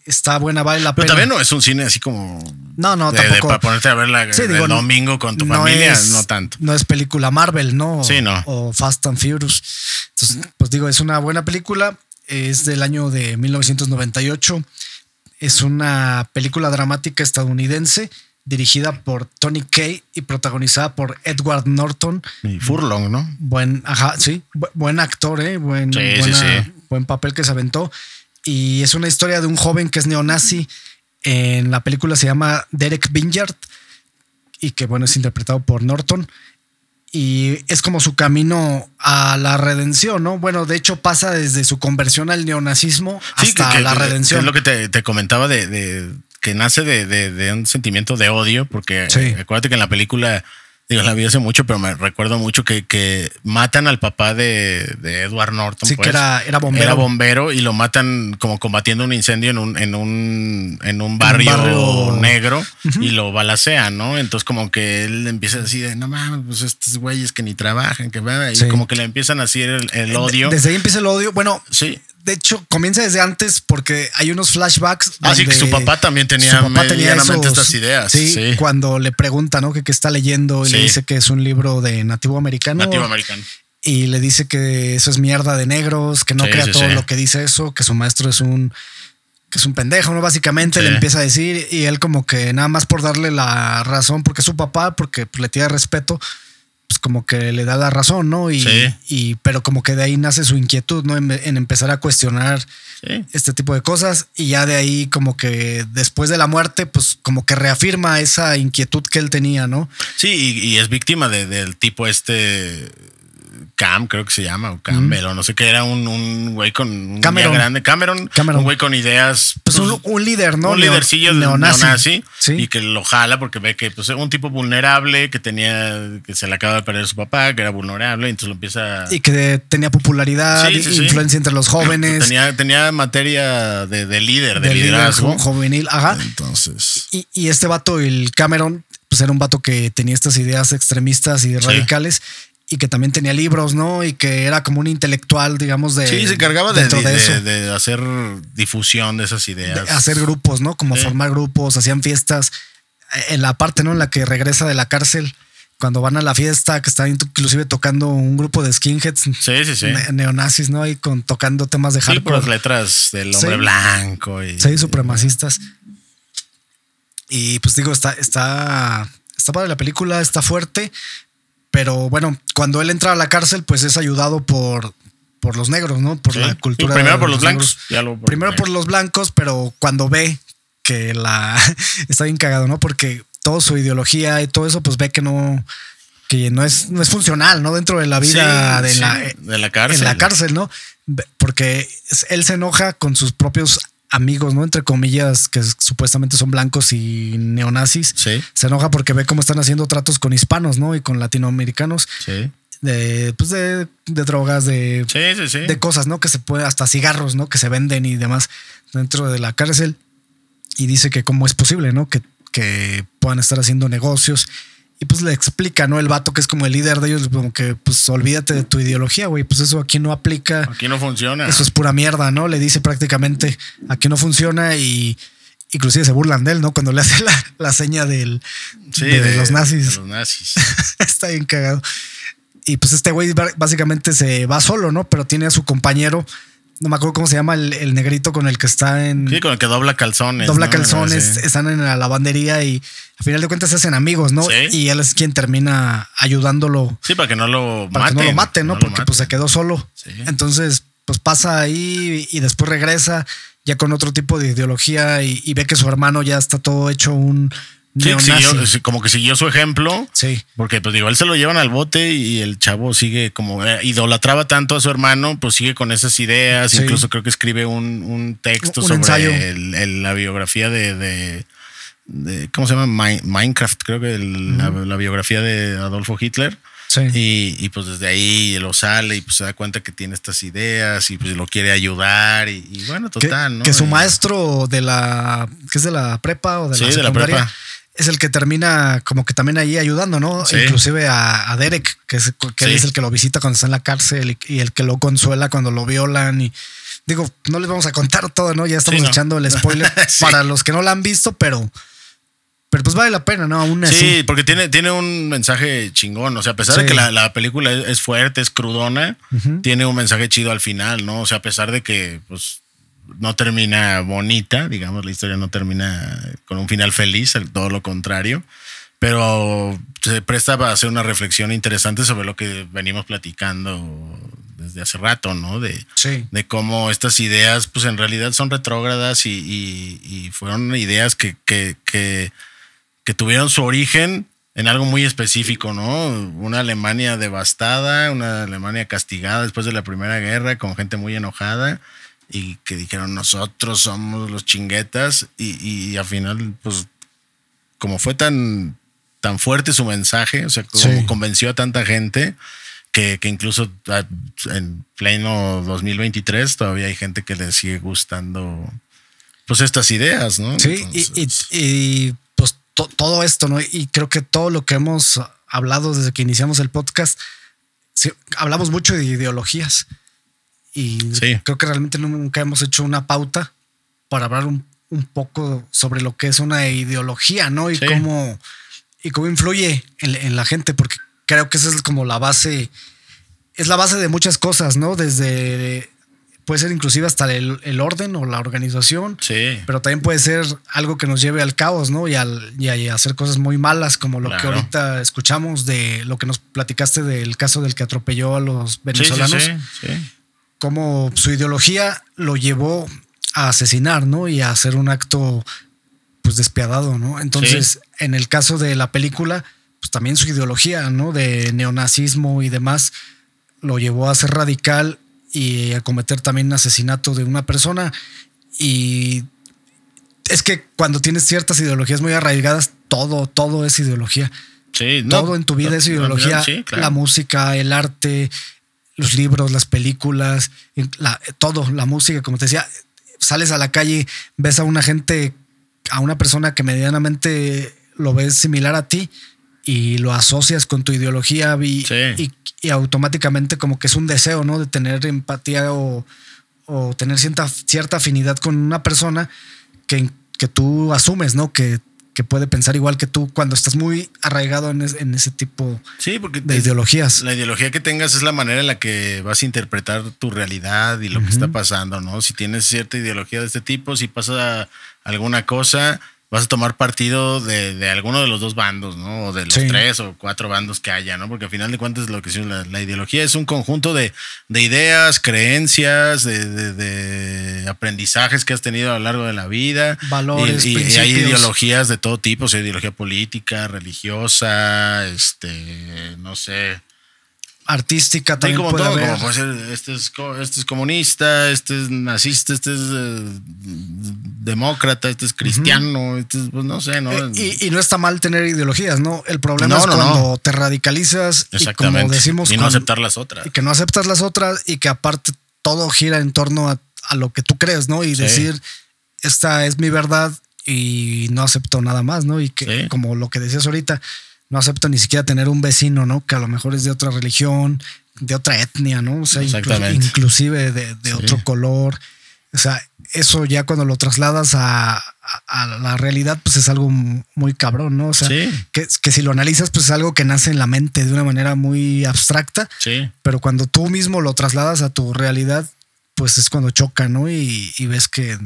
está buena, vale la pero también no es un cine así como. No, no, tampoco. para ponerte a verla el domingo con tu familia, no tanto. No es película Marvel, ¿no? Sí, no. O Fast and Furious. Entonces, pues digo, es una buena película. Es del año de 1998. Es una película dramática estadounidense dirigida por Tony Kay y protagonizada por Edward Norton. Y Furlong, ¿no? Buen, ajá, sí, buen actor, ¿eh? Buen, buen papel que se aventó. Y es una historia de un joven que es neonazi. En la película se llama Derek Binyard y que, bueno, es interpretado por Norton. Y es como su camino a la redención, ¿no? Bueno, de hecho pasa desde su conversión al neonazismo hasta la redención. es lo que te, comentaba de que nace de, un sentimiento de odio, porque acuérdate que en la película, digo, la vi hace mucho, pero me recuerdo mucho que, matan al papá de, Edward Norton. Sí, que pues. era, era, bombero. Era bombero y lo matan como combatiendo un incendio en un, en un, en un barrio, negro y lo balacean, ¿no? Entonces, como que él empieza así de no mames, pues estos güeyes que ni trabajan, que y como que le empiezan a hacer el, el odio. Desde ahí empieza el odio. Bueno, sí de hecho, comienza desde antes porque hay unos flashbacks. Así que su papá también tenía, estas ideas. Sí, cuando le pregunta, ¿no? Que qué está leyendo y le dice que es un libro de nativo americano. Nativo americano. Y le dice que eso es mierda de negros, que no crea todo lo que dice eso, que su maestro es un que es un pendejo, ¿no? Básicamente le empieza a decir y él como que nada más por darle la razón, porque es su papá, porque le tiene respeto, pues como que le da la razón, ¿no? Y, y pero como que de ahí nace su inquietud, ¿no? En, empezar a cuestionar este tipo de cosas y ya de ahí como que después de la muerte, pues como que reafirma esa inquietud que él tenía, ¿no? Sí, y, es víctima del tipo este Cam, creo que se llama, o Campbell, o no sé qué, era un, un güey con un Cameron. grande. Cameron, un güey con ideas. Pues, un, pues, líder, ¿no? Un lidercillo neonazi, y que lo jala porque ve que pues, un tipo vulnerable que tenía, que se le acaba de perder su papá, que era vulnerable, y entonces lo empieza. Y que tenía popularidad, influencia entre los jóvenes. Tenía, tenía materia de, líder, de, liderazgo. juvenil, ajá. Entonces. Y, y este vato, el Cameron, pues era un vato que tenía estas ideas extremistas y radicales y que también tenía libros, ¿no? Y que era como un intelectual, digamos, de. Sí, se encargaba de, de, hacer difusión de esas ideas. hacer grupos, ¿no? Como formar grupos, hacían fiestas. En la parte, ¿no? En la que regresa de la cárcel, cuando van a la fiesta, que está inclusive tocando un grupo de skinheads. Sí, sí, sí. neonazis, ¿no? Y con, tocando temas de hardcore. Sí, letras del hombre blanco. Y, sí, supremacistas. Y pues digo, está, está, está para la película, está fuerte. Pero bueno, cuando él entra a la cárcel, pues es ayudado por, por los negros, ¿no? Por la cultura. primero por los, blancos. primero por los blancos, pero cuando ve que la (laughs) está bien cagado, ¿no? Porque toda su ideología y todo eso, pues ve que no, que no es, no es funcional, ¿no? Dentro de la vida de, la, de la cárcel. En la cárcel, ¿no? Porque él se enoja con sus propios amigos, ¿no? Entre comillas, que supuestamente son blancos y neonazis. Sí. Se enoja porque ve cómo están haciendo tratos con hispanos, ¿no? Y con latinoamericanos. Sí. De, pues de, drogas, de, de cosas, ¿no? Que se puede, hasta cigarros, ¿no? Que se venden y demás dentro de la cárcel. Y dice que cómo es posible, ¿no? Que, que puedan estar haciendo negocios y pues le explica, ¿no? El vato que es como el líder de ellos, como que pues olvídate de tu ideología, güey. Pues eso aquí no aplica. Aquí no funciona. Eso es pura mierda, ¿no? Le dice prácticamente, aquí no funciona y inclusive se burlan de él, ¿no? Cuando le hace la, seña del, de, los nazis. De los nazis. (laughs) Está bien cagado. Y pues este güey básicamente se va solo, ¿no? Pero tiene a su compañero no me acuerdo cómo se llama el, negrito con el que está en. Sí, con el que dobla calzones. Dobla calzones, están en la lavandería y al final de cuentas se hacen amigos, ¿no? Y él es quien termina ayudándolo. Sí, para que no lo para que no lo mate, ¿no? Porque pues se quedó solo. Entonces, pues pasa ahí y después regresa ya con otro tipo de ideología y ve que su hermano ya está todo hecho un Sí, como que siguió su ejemplo. Sí. Porque, pues digo, él se lo llevan al bote y el chavo sigue como eh, idolatraba tanto a su hermano, pues sigue con esas ideas. Incluso creo que escribe un, texto sobre la biografía de, ¿Cómo se llama? Minecraft, creo que la, biografía de Adolfo Hitler. Y, pues desde ahí lo sale y pues se da cuenta que tiene estas ideas y pues lo quiere ayudar y, bueno, total, que, ¿no? Que su maestro de la, que es de la prepa o de la secundaria, de la prepa. Es el que termina como que también ahí ayudando, ¿no? Inclusive a, Derek, que, es, que es el que lo visita cuando está en la cárcel y, el que lo consuela cuando lo violan y digo, no les vamos a contar todo, ¿no? Ya estamos echando el spoiler (laughs) para los que no la han visto, pero pero pues vale la pena, ¿no? Aún así. Sí, porque tiene, tiene un mensaje chingón. O sea, a pesar de que la, película es, fuerte, es crudona, tiene un mensaje chido al final, ¿no? O sea, a pesar de que, pues, no termina bonita, digamos, la historia no termina con un final feliz, todo lo contrario. Pero se presta para hacer una reflexión interesante sobre lo que venimos platicando desde hace rato, ¿no? De, de cómo estas ideas, pues en realidad son retrógradas y, fueron ideas que, que, que que tuvieron su origen en algo muy específico, ¿no? Una Alemania devastada, una Alemania castigada después de la Primera Guerra, con gente muy enojada y que dijeron nosotros somos los chinguetas y, al final, pues, como fue tan, tan fuerte su mensaje, o sea, como convenció a tanta gente. Que, incluso en pleno 2023 todavía hay gente que le sigue gustando pues estas ideas, ¿no? Sí, y, todo esto, ¿no? Y creo que todo lo que hemos hablado desde que iniciamos el podcast, hablamos mucho de ideologías. Y creo que realmente nunca hemos hecho una pauta para hablar un, poco sobre lo que es una ideología, ¿no? Y cómo y cómo influye en, en, la gente, porque creo que esa es como la base, es la base de muchas cosas, ¿no? Desde puede ser inclusive hasta el, orden o la organización. Sí. Pero también puede ser algo que nos lleve al caos, ¿no? Y, al, y a, hacer cosas muy malas, como lo que ahorita escuchamos de lo que nos platicaste del caso del que atropelló a los venezolanos. Sí, sí, sí, Como su ideología lo llevó a asesinar, ¿no? Y a hacer un acto, pues, despiadado, ¿no? Entonces, en el caso de la película, pues también su ideología, ¿no? De neonazismo y demás, lo llevó a ser radical y a cometer también un asesinato de una persona. Y es que cuando tienes ciertas ideologías muy arraigadas, todo, todo es ideología. Sí, todo en tu vida es ideología. La música, el arte, los libros, las películas, todo, la música, como te decía, sales a la calle, ves a una gente, a una persona que medianamente lo ves similar a ti y lo asocias con tu ideología y, y y automáticamente como que es un deseo, ¿no? De tener empatía o, tener cierta, cierta afinidad con una persona que, que tú asumes, ¿no? Que, que puede pensar igual que tú cuando estás muy arraigado en, ese tipo sí, porque de ideologías. La ideología que tengas es la manera en la que vas a interpretar tu realidad y lo que está pasando, ¿no? Si tienes cierta ideología de este tipo, si pasa alguna cosa, vas a tomar partido de, alguno de los dos bandos, ¿no? O de los tres o cuatro bandos que haya, ¿no? Porque al final de cuentas lo que es la, ideología es un conjunto de, ideas, creencias, de, aprendizajes que has tenido a lo largo de la vida. Valores, y, y hay ideologías de todo tipo, o sea, ideología política, religiosa, este, no sé artística también como todo, Como puede ser, este es, este es comunista, este es nazista, este es eh, demócrata, este es cristiano, este es, pues no sé, ¿no? Eh, y, no está mal tener ideologías, ¿no? El problema es cuando te radicalizas y como decimos... Y no aceptar las otras. Y que no aceptas las otras y que aparte todo gira en torno a, lo que tú crees, ¿no? Y decir, esta es mi verdad y no acepto nada más, ¿no? Y que como lo que decías ahorita, no acepto ni siquiera tener un vecino, ¿no? Que a lo mejor es de otra religión, de otra etnia, ¿no? O sea, inclusive de, otro color. O sea, eso ya cuando lo trasladas a, la realidad, pues es algo muy cabrón, ¿no? O sea, que, que, si lo analizas, pues es algo que nace en la mente de una manera muy abstracta. Sí. Pero cuando tú mismo lo trasladas a tu realidad, pues es cuando choca, ¿no? Y, y ves que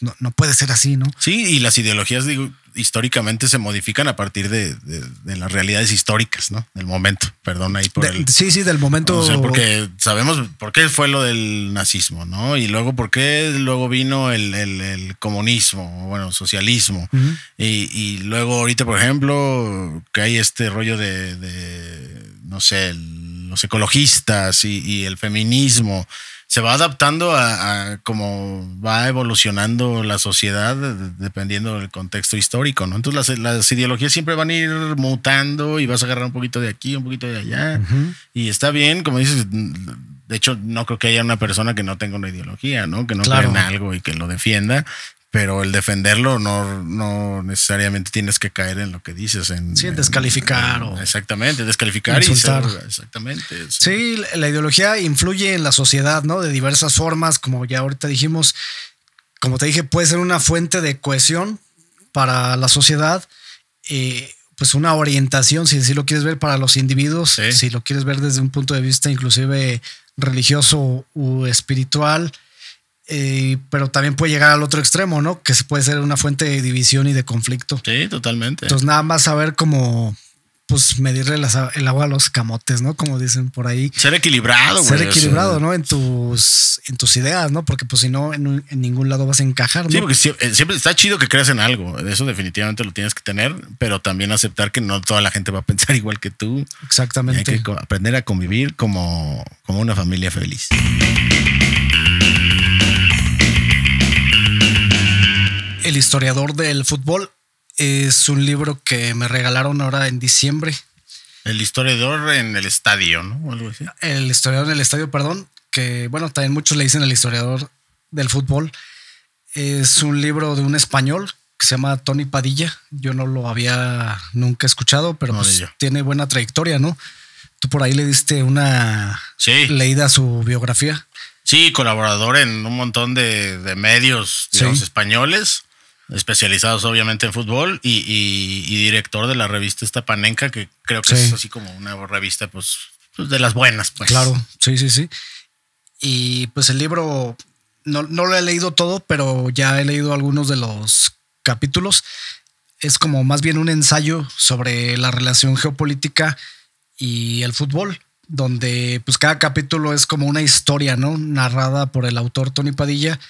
no, no, puede ser así, ¿no? Sí, y las ideologías, digo, históricamente se modifican a partir de, las realidades históricas, ¿no? Del momento, perdón ahí por el... Sí, sí, del momento... O sea, porque sabemos por qué fue lo del nazismo, ¿no? Y luego por qué luego vino el, comunismo, bueno, socialismo. y, luego ahorita, por ejemplo, que hay este rollo de, no sé, los ecologistas y, y el feminismo se va adaptando a, cómo va evolucionando la sociedad dependiendo del contexto histórico, ¿no? Entonces las, ideologías siempre van a ir mutando y vas a agarrar un poquito de aquí, un poquito de allá. Y está bien, como dices, de hecho no creo que haya una persona que no tenga una ideología, ¿no? Que no crea en algo y que lo defienda pero el defenderlo no, no necesariamente tienes que caer en lo que dices. En, sí, descalificar. o exactamente, descalificar insultar. y exactamente. Sí, la ideología influye en la sociedad, ¿no? De diversas formas, como ya ahorita dijimos, como te dije, puede ser una fuente de cohesión para la sociedad, eh, pues una orientación, si así lo quieres ver, para los individuos, si lo quieres ver desde un punto de vista inclusive religioso u espiritual eh, pero también puede llegar al otro extremo, ¿no? Que se puede ser una fuente de división y de conflicto. Sí, totalmente. Entonces, nada más saber cómo pues medirle el agua a los camotes, ¿no? Como dicen por ahí. Ser equilibrado, Ser equilibrado, ¿no? En tus, en tus ideas, ¿no? Porque pues si no, en, ningún lado vas a encajar, ¿no? Sí, porque eh, siempre, está chido que creas en algo. Eso definitivamente lo tienes que tener, pero también aceptar que no toda la gente va a pensar (laughs) igual que tú. Exactamente. hay que aprender a convivir como, como una familia feliz. Historiador del fútbol es un libro que me regalaron ahora en diciembre. El historiador en el estadio, ¿no? Algo así. El historiador en el estadio, perdón, que bueno, también muchos le dicen el historiador del fútbol. Es un libro de un español que se llama Tony Padilla. Yo no lo había nunca escuchado, pero pues tiene buena trayectoria, ¿no? Tú por ahí le diste una leída a su biografía. Sí, colaborador en un montón de, medios españoles especializados obviamente en fútbol y, director de la revista Estapanenca, que creo que es así como una revista pues, pues, de las buenas. Pues. Claro, sí, sí, sí. Y pues el libro, no, no lo he leído todo, pero ya he leído algunos de los capítulos. Es como más bien un ensayo sobre la relación geopolítica y el fútbol, donde pues cada capítulo es como una historia, ¿no? Narrada por el autor Tony Padilla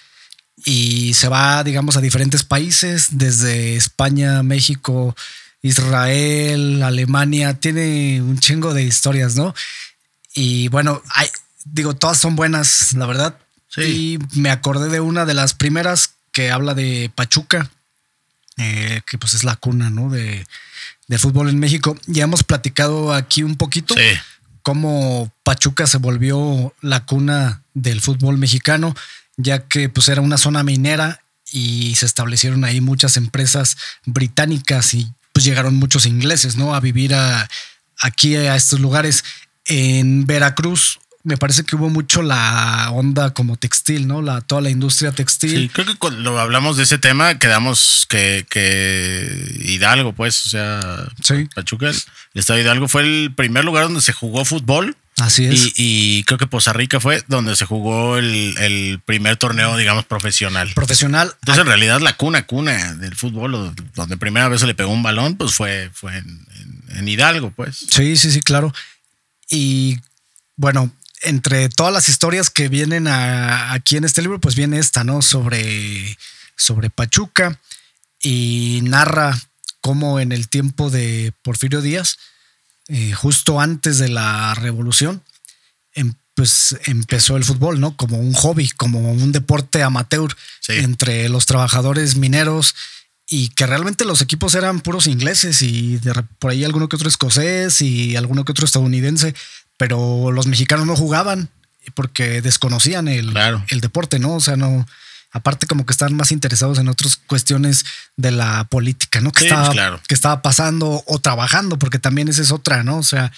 y se va, digamos, a diferentes países, desde España, México, Israel, Alemania, tiene un chingo de historias, ¿no? Y bueno, hay, digo, todas son buenas, la verdad. Sí. Y me acordé de una de las primeras que habla de Pachuca, eh, que pues es la cuna, ¿no? De, de fútbol en México. Ya hemos platicado aquí un poquito sí. cómo Pachuca se volvió la cuna del fútbol mexicano ya que pues era una zona minera y se establecieron ahí muchas empresas británicas y pues llegaron muchos ingleses, ¿no? A vivir aquí a estos lugares. En Veracruz me parece que hubo mucho la onda como textil, ¿no? La, toda la industria textil. Sí, creo que cuando hablamos de ese tema quedamos que, que Hidalgo, pues, o sea, Pachuca, el estado de Hidalgo fue el primer lugar donde se jugó fútbol Así es. Y, creo que Poza Rica fue donde se jugó el, primer torneo, digamos, profesional. Profesional. Entonces, en realidad, la cuna, cuna del fútbol, donde primera vez se le pegó un balón, pues fue, fue en, Hidalgo, pues. Sí, sí, sí, claro. Y bueno, entre todas las historias que vienen aquí en este libro, pues viene esta, ¿no? Sobre, sobre Pachuca y narra cómo en el tiempo de Porfirio Díaz, eh, justo antes de la revolución, em, pues empezó el fútbol, ¿no? Como un hobby, como un deporte amateur entre los trabajadores mineros y que realmente los equipos eran puros ingleses y por ahí alguno que otro escocés y alguno que otro estadounidense, pero los mexicanos no jugaban porque desconocían el, el deporte, ¿no? O sea, no, aparte como que están más interesados en otras cuestiones de la política, ¿no? Que, estaba, que estaba pasando o trabajando, porque también esa es otra, ¿no? O sea,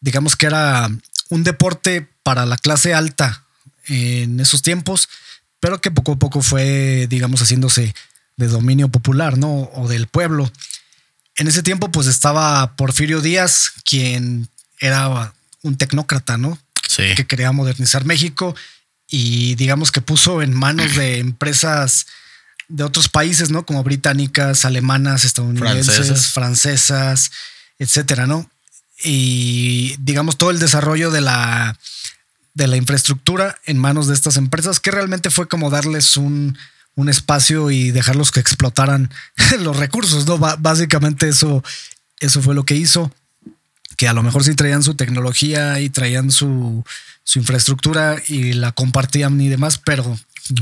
digamos que era un deporte para la clase alta en esos tiempos, pero que poco a poco fue, digamos, haciéndose de dominio popular, ¿no? O del pueblo. En ese tiempo, pues estaba Porfirio Díaz, quien era un tecnócrata, ¿no? Sí. Que quería modernizar México y digamos que puso en manos de (clears throat) empresas de otros países, ¿no? Como británicas, alemanas, estadounidenses, francesas, etcétera, ¿no? Y digamos todo el desarrollo de la, de la infraestructura en manos de estas empresas, que realmente fue como darles un, un espacio y dejarlos que explotaran (laughs) los recursos, ¿no? básicamente eso, eso fue lo que hizo. Que a lo mejor sí traían su tecnología y traían su, su infraestructura y la compartían y demás, pero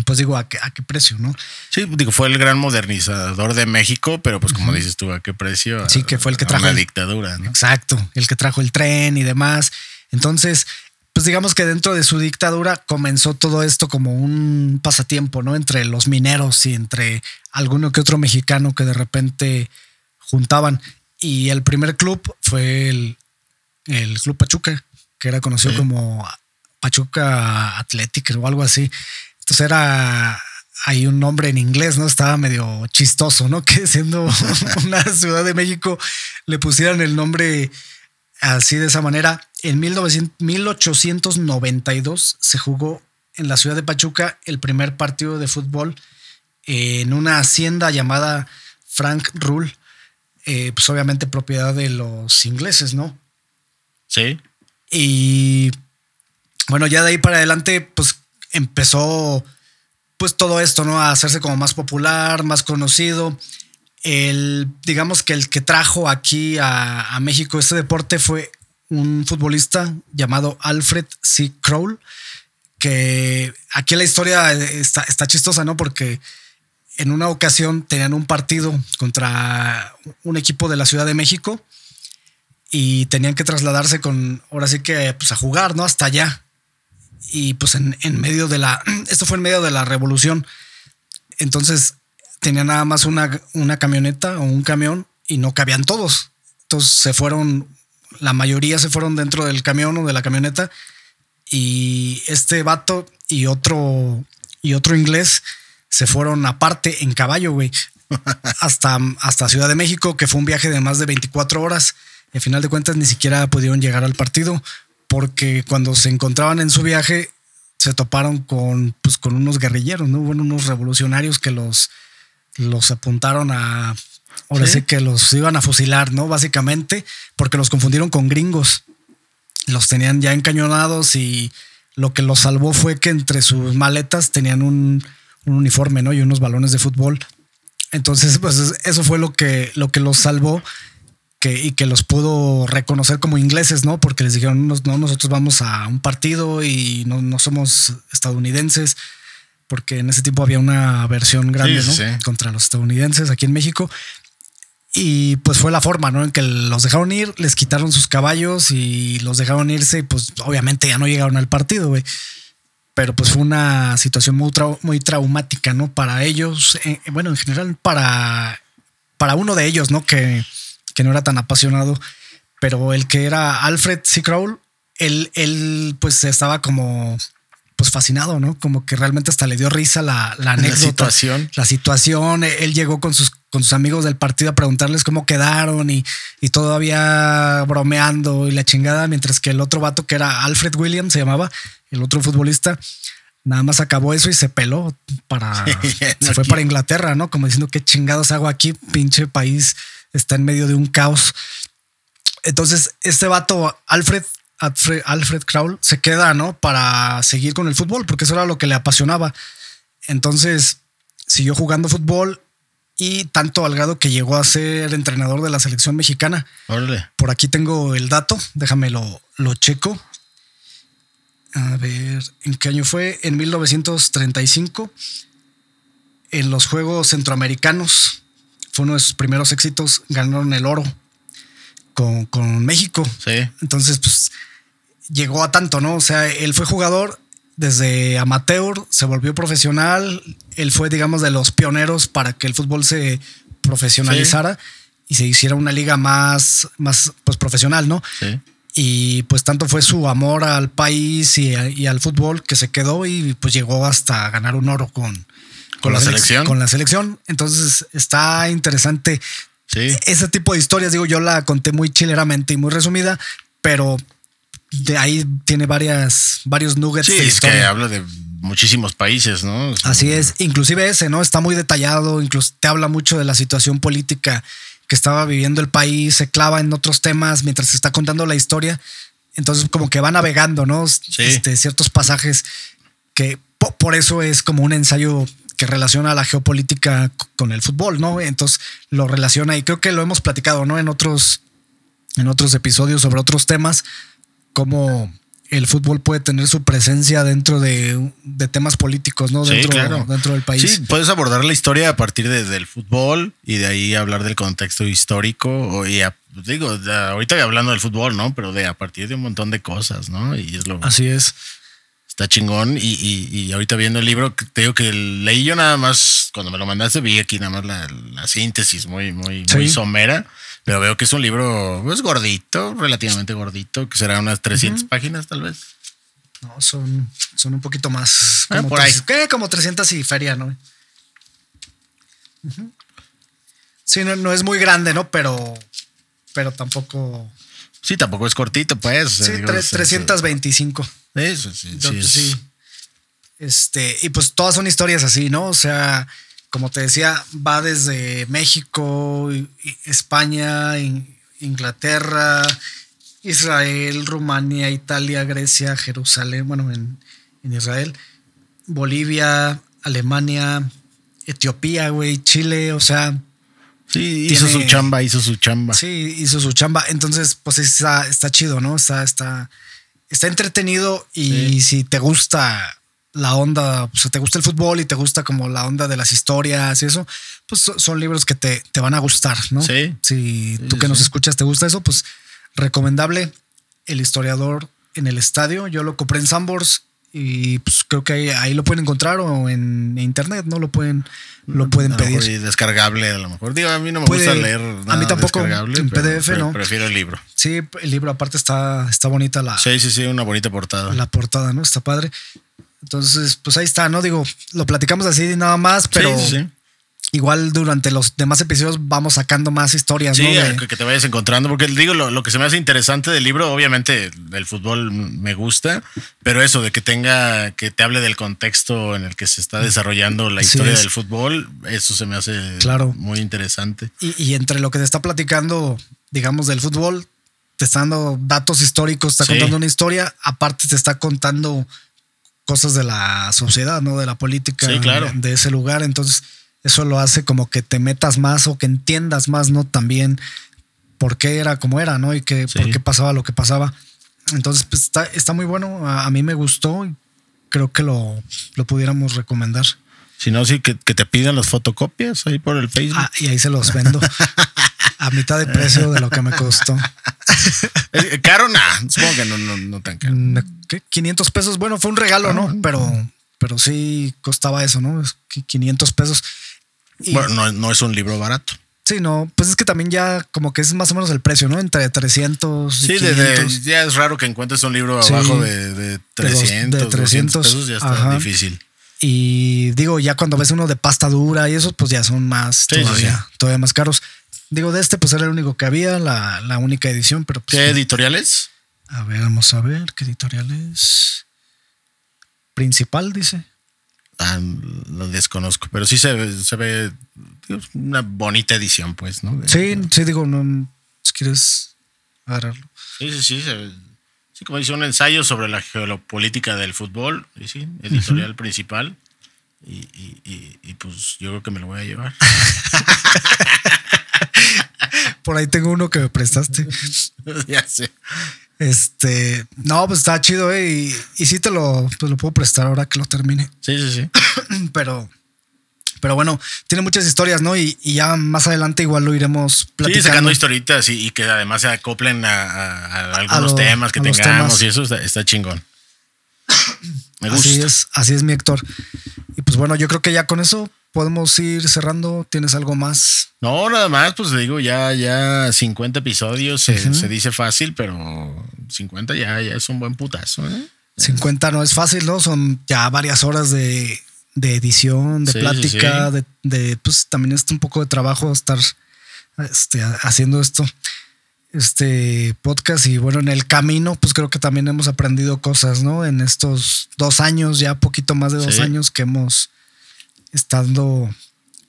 pues digo, ¿a qué, ¿a qué precio, no? Sí, digo, fue el gran modernizador de México, pero pues como dices tú, ¿a qué precio? Sí, que fue el que trajo. La dictadura, ¿no? Exacto, el que trajo el tren y demás. Entonces, pues digamos que dentro de su dictadura comenzó todo esto como un pasatiempo, ¿no? Entre los mineros y entre alguno que otro mexicano que de repente juntaban. Y el primer club fue el, el Club Pachuca, que era conocido como Pachuca Athletic o algo así. Entonces era hay un nombre en inglés, ¿no? Estaba medio chistoso, ¿no? (laughs) Que siendo (laughs) una ciudad de México le pusieran el nombre así de esa manera. En 1892 se jugó en la ciudad de Pachuca el primer partido de fútbol en una hacienda llamada Frank Rule, eh, pues obviamente propiedad de los ingleses, ¿no? Sí. Y bueno, ya de ahí para adelante, pues empezó pues todo esto, ¿no? A hacerse como más popular, más conocido. El, digamos que el que trajo aquí a, México este deporte fue un futbolista llamado Alfred C. Kroll, que aquí la historia está chistosa, ¿no? Porque en una ocasión tenían un partido contra un equipo de la Ciudad de México y tenían que trasladarse con, ahora sí que, pues a jugar, ¿no? Hasta allá y pues en, medio de la, (clears throat) esto fue en medio de la revolución. Entonces tenía nada más una, una camioneta o un camión y no cabían todos. Entonces se fueron, la mayoría se fueron dentro del camión o de la camioneta y este vato y otro, y otro inglés se fueron aparte en caballo, güey, (laughs) hasta, hasta Ciudad de México, que fue un viaje de más de 24 horas. Y al final de cuentas ni siquiera pudieron llegar al partido porque cuando se encontraban en su viaje se toparon con, pues, con unos guerrilleros, ¿no? Bueno, unos revolucionarios que los, los apuntaron a, ahora ¿Sí? que los iban a fusilar, ¿no? Básicamente, porque los confundieron con gringos. Los tenían ya encañonados y lo que los salvó fue que entre sus maletas tenían un, un uniforme, ¿no? Y unos balones de fútbol. Entonces, pues eso fue lo que, lo que los salvó y que los pudo reconocer como ingleses, ¿no? Porque les dijeron, no, nosotros vamos a un partido y no, somos estadounidenses, porque en ese tiempo había una versión grande, ¿no? Contra los estadounidenses aquí en México. Y pues fue la forma, ¿no? En que los dejaron ir, les quitaron sus caballos y los dejaron irse y pues obviamente ya no llegaron al partido, güey. Pero pues fue una situación muy, muy traumática, ¿no? Para ellos, eh, bueno, en general para, para uno de ellos, ¿no? Que, que no era tan apasionado, pero el que era Alfred C. Crowell, él, él pues estaba como pues fascinado, ¿no? Como que realmente hasta le dio risa la, la anécdota. La situación. La situación. Él llegó con sus, con sus amigos del partido a preguntarles cómo quedaron y, y todavía bromeando y la chingada, mientras que el otro vato que era Alfred Williams se llamaba, el otro futbolista, nada más acabó eso y se peló para, (laughs) se fue para Inglaterra, ¿no? Como diciendo qué chingados hago aquí, pinche país está en medio de un caos. Entonces, este vato, Alfred, Alfred, Alfred se queda, ¿no? Para seguir con el fútbol, porque eso era lo que le apasionaba. Entonces, siguió jugando fútbol y tanto al grado que llegó a ser entrenador de la selección mexicana. Por aquí tengo el dato, déjame lo, lo checo. A ver, ¿en qué año fue? En 1935, en los Juegos Centroamericanos fue uno de sus primeros éxitos, ganaron el oro con, México. Sí. Entonces, pues llegó a tanto, ¿no? O sea, él fue jugador desde amateur, se volvió profesional, él fue, digamos, de los pioneros para que el fútbol se profesionalizara y se hiciera una liga más, más pues, profesional, ¿no? Sí. Y pues tanto fue su amor al país y, y, al fútbol que se quedó y pues llegó hasta ganar un oro con, con la, selección. Con la selección. Entonces está interesante. Sí. Ese tipo de historias, digo, yo la conté muy chileramente y muy resumida, pero de ahí tiene varias, varios nuggets. Sí, es que habla de muchísimos países, ¿no? Así es, inclusive ese, ¿no? Está muy detallado, incluso te habla mucho de la situación política que estaba viviendo el país, se clava en otros temas mientras se está contando la historia. Entonces, como que va navegando, ¿no? Este, ciertos pasajes que por eso es como un ensayo que relaciona la geopolítica con el fútbol, ¿no? Entonces lo relaciona y creo que lo hemos platicado, ¿no? En otros, en otros episodios sobre otros temas, cómo el fútbol puede tener su presencia dentro de, temas políticos, ¿no? Dentro, claro. dentro del país. Sí, puedes abordar la historia a partir de, del fútbol y de ahí hablar del contexto histórico. y digo, ahorita hablando del fútbol, ¿no? Pero de a partir de un montón de cosas, ¿no? Y es lo. Así es. Está chingón. Y, y, ahorita viendo el libro, te digo que leí yo nada más, cuando me lo mandaste, vi aquí nada más la, síntesis muy, muy, muy somera. Pero veo que es un libro, pues gordito, relativamente gordito, que será unas 300 páginas tal vez. No, son, son un poquito más. Ah, como por ahí. ¿Qué? Como 300 y feria, ¿no? Sí, no, es muy grande, ¿no? Pero, pero tampoco. Sí, tampoco es cortito, pues. Sí, 325. Eso, sí, sí, sí. Este, y pues todas son historias así, ¿no? O sea, como te decía, va desde México, España, Inglaterra, Israel, Rumania, Italia, Grecia, Jerusalén, bueno, en, Israel, Bolivia, Alemania, Etiopía, güey, Chile, o sea. Sí, hizo su chamba, hizo su chamba. Sí, hizo su chamba. Entonces, pues está, está chido, ¿no? Está, está, está entretenido y si te gusta la onda, pues te gusta el fútbol y te gusta como la onda de las historias y eso, pues son libros que te, te van a gustar, ¿no? Sí. Si tú que nos escuchas te gusta eso, pues recomendable El historiador en el estadio. Yo lo compré en Sambors y pues creo que ahí, lo pueden encontrar o en internet, ¿no? Lo pueden, lo pueden pedir. Y descargable a lo mejor. Digo, a mí no me gusta leer nada A mí tampoco en PDF, ¿no? Prefiero el libro. Sí, el libro aparte está, está bonita la... Sí, sí, sí, una bonita portada. La portada, ¿no? Está padre. Entonces, pues ahí está, ¿no? Digo, lo platicamos así nada más, pero igual durante los demás episodios vamos sacando más historias, sí, que te vayas encontrando, porque digo, lo, que se me hace interesante del libro, obviamente el fútbol me gusta, pero eso de que tenga, que te hable del contexto en el que se está desarrollando la historia del fútbol, eso se me hace claro. muy interesante. Y, y entre lo que te está platicando, digamos, del fútbol, te está dando datos históricos, está contando una historia, aparte te está contando cosas de la sociedad, ¿no? De la política de, ese lugar. Entonces, eso lo hace como que te metas más o que entiendas más, ¿no? También por qué era como era, ¿no? Y que, por qué pasaba lo que pasaba. Entonces, pues está, está muy bueno. A, mí me gustó y creo que lo, lo pudiéramos recomendar. Si no, sí, que, que, te pidan las fotocopias ahí por el Facebook. Ah, y ahí se los vendo. a mitad de precio de lo que me costó. (laughs) ¿Caro? Nah, supongo que no, no, no tan caro. 500 pesos. Bueno, fue un regalo, ¿no? Ah. Pero, pero sí costaba eso, ¿no? 500 pesos. Bueno, no, es un libro barato. Sí, no, pues es que también ya como que es más o menos el precio, ¿no? Entre 300 y sí, ya es raro que encuentres un libro abajo de, 300, de 300 pesos, ya está difícil. Y digo, ya cuando ves uno de pasta dura y eso, pues ya son más todavía, todavía más caros. Digo, de este, pues era el único que había, la, la única edición, pero. Pues, ¿Qué editoriales? A ver, vamos a ver qué editorial es. Principal, dice. Ah, lo desconozco, pero sí se ve, se ve una bonita edición, pues, ¿no? sí, sí, digo, no, si quieres agarrarlo. Sí, sí, sí, se sí, como dice, un ensayo sobre la geopolítica del fútbol, sí, editorial principal. Y, y, y, y, pues yo creo que me lo voy a llevar. (laughs) Por ahí tengo uno que me prestaste. (laughs) ya sé. Este, no, pues está chido, eh, y, y sí te lo, pues lo puedo prestar ahora que lo termine. Sí, sí, sí. (clears throat) pero, pero bueno, tiene muchas historias, ¿no? Y, ya más adelante igual lo iremos platicando. Sí, sacando historitas y, que además se acoplen a, algunos temas que tengamos y eso está, chingón. (clears throat) Me gusta. Así es, así es mi Héctor. Y pues bueno, yo creo que ya con eso podemos ir cerrando. ¿Tienes algo más? No, nada más, pues digo, ya, ya 50 episodios se, dice fácil, pero 50 ya, ya es un buen putazo. ¿eh? 50 no es fácil, ¿no? Son ya varias horas de, edición, de plática, De, pues también es un poco de trabajo estar este, haciendo esto, este podcast. Y bueno, en el camino, pues creo que también hemos aprendido cosas, ¿no? En estos dos años, ya poquito más de dos años que hemos estando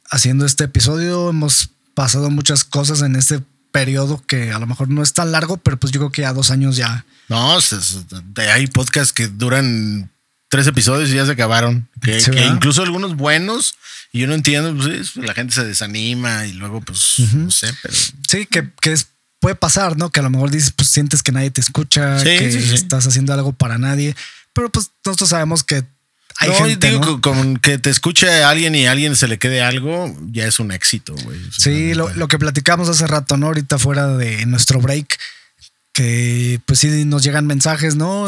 haciendo este episodio. Hemos pasado muchas cosas en este periodo que a lo mejor no es tan largo, pero pues yo creo que ya dos años ya. No, hay podcasts que duran tres episodios y ya se acabaron. Que, incluso algunos buenos, y yo no entiendo, pues la gente se desanima y luego, pues, no sé, pero. Sí, que, que es puede pasar, ¿no? Que a lo mejor dices, pues sientes que nadie te escucha, que estás haciendo algo para nadie. Pero pues nosotros sabemos que hay gente, digo, con que te escuche alguien y a alguien se le quede algo, ya es un éxito, güey. Sí, lo, lo, que platicamos hace rato, ¿no? Ahorita fuera de nuestro break, que pues sí nos llegan mensajes, ¿no?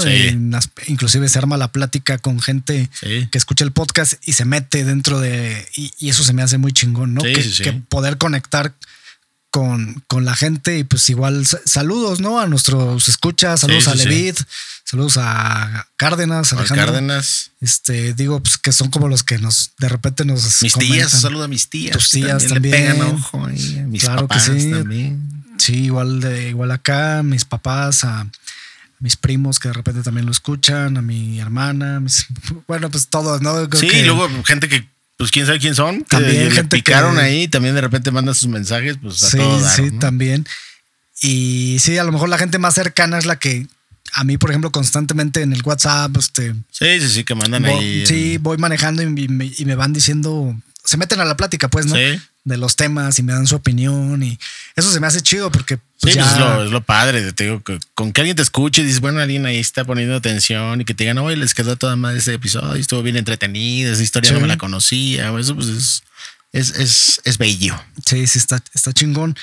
inclusive se arma la plática con gente que escucha el podcast y se mete dentro de... Y, eso se me hace muy chingón, ¿no? que, poder conectar con, con, la gente y pues igual saludos, ¿no? A nuestros escuchas, saludos a Levid, saludos a Cárdenas, a Cárdenas. Este, digo, pues que son como los que nos de repente nos. Mis tías, saludo a mis tías. Tus tías también. mis claro que sí. también. Sí, igual de igual acá, mis papás, a mis primos que de repente también lo escuchan, a mi hermana, (laughs) bueno, pues todos, ¿no? sí, y luego gente que pues quién sabe quién son, también que picaron ahí, también de repente mandan sus mensajes, pues a sí, Sí, también. Y sí, a lo mejor la gente más cercana es la que a mí, por ejemplo, constantemente en el WhatsApp, este. Sí, sí, sí, que mandan ahí. Sí, voy manejando y me, y me, van diciendo, se meten a la plática, pues, ¿no? Sí de los temas y me dan su opinión y eso se me hace chido porque pues, sí, pues es, lo, padre, te digo, con que alguien te escuche y dices, bueno, alguien ahí está poniendo atención y que te digan, oye, les quedó toda madre ese episodio, estuvo bien entretenido, esa historia no me la conocía, eso pues es, es, es, bello. Sí, sí, está, está chingón.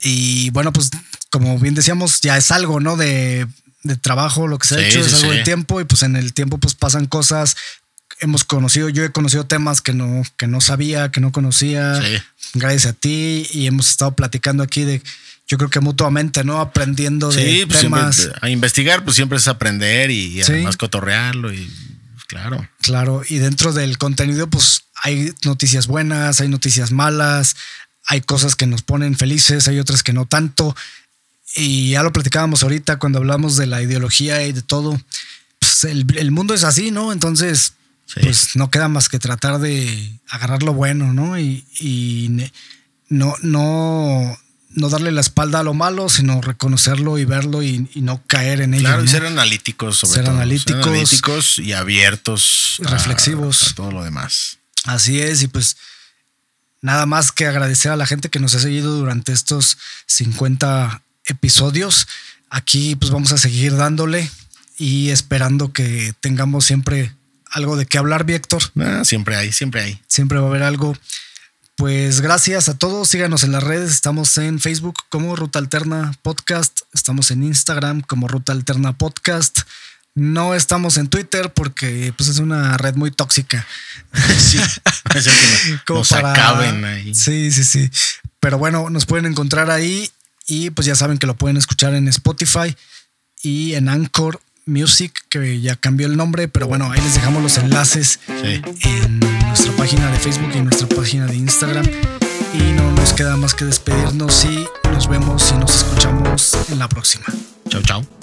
Y bueno, pues como bien decíamos, ya es algo, ¿no? De, de trabajo, lo que se ha hecho, es algo de tiempo y pues en el tiempo pues pasan cosas hemos conocido, yo he conocido temas que no, que no sabía, que no conocía, gracias a ti, y hemos estado platicando aquí de, yo creo que mutuamente, ¿no? Aprendiendo de pues temas. a investigar, pues siempre es aprender y, además cotorrearlo y claro. Claro, y dentro del contenido, pues hay noticias buenas, hay noticias malas, hay cosas que nos ponen felices, hay otras que no tanto. Y ya lo platicábamos ahorita cuando hablamos de la ideología y de todo. Pues el, el mundo es así, ¿no? Entonces, pues no queda más que tratar de agarrar lo bueno, ¿no? Y, no, no, no darle la espalda a lo malo, sino reconocerlo y verlo y, no caer en ello. Claro, y ser analíticos sobre ser todo. Analíticos, ser analíticos y abiertos. reflexivos. A, todo lo demás. Así es, y pues nada más que agradecer a la gente que nos ha seguido durante estos 50 episodios. Aquí pues vamos a seguir dándole y esperando que tengamos siempre algo de qué hablar, Víctor. Ah, siempre hay, siempre hay. Siempre va a haber algo. Pues gracias a todos. Síganos en las redes. Estamos en Facebook como Ruta Alterna Podcast. Estamos en Instagram como Ruta Alterna Podcast. No estamos en Twitter porque pues, es una red muy tóxica. (laughs) Sí, (laughs) como nos acaben ahí. Sí, sí, sí. Pero bueno, nos pueden encontrar ahí y pues ya saben que lo pueden escuchar en Spotify y en Anchor Music, que ya cambió el nombre, pero bueno, ahí les dejamos los enlaces en nuestra página de Facebook y en nuestra página de Instagram. Y no nos queda más que despedirnos y nos vemos y nos escuchamos en la próxima. Chao, chao.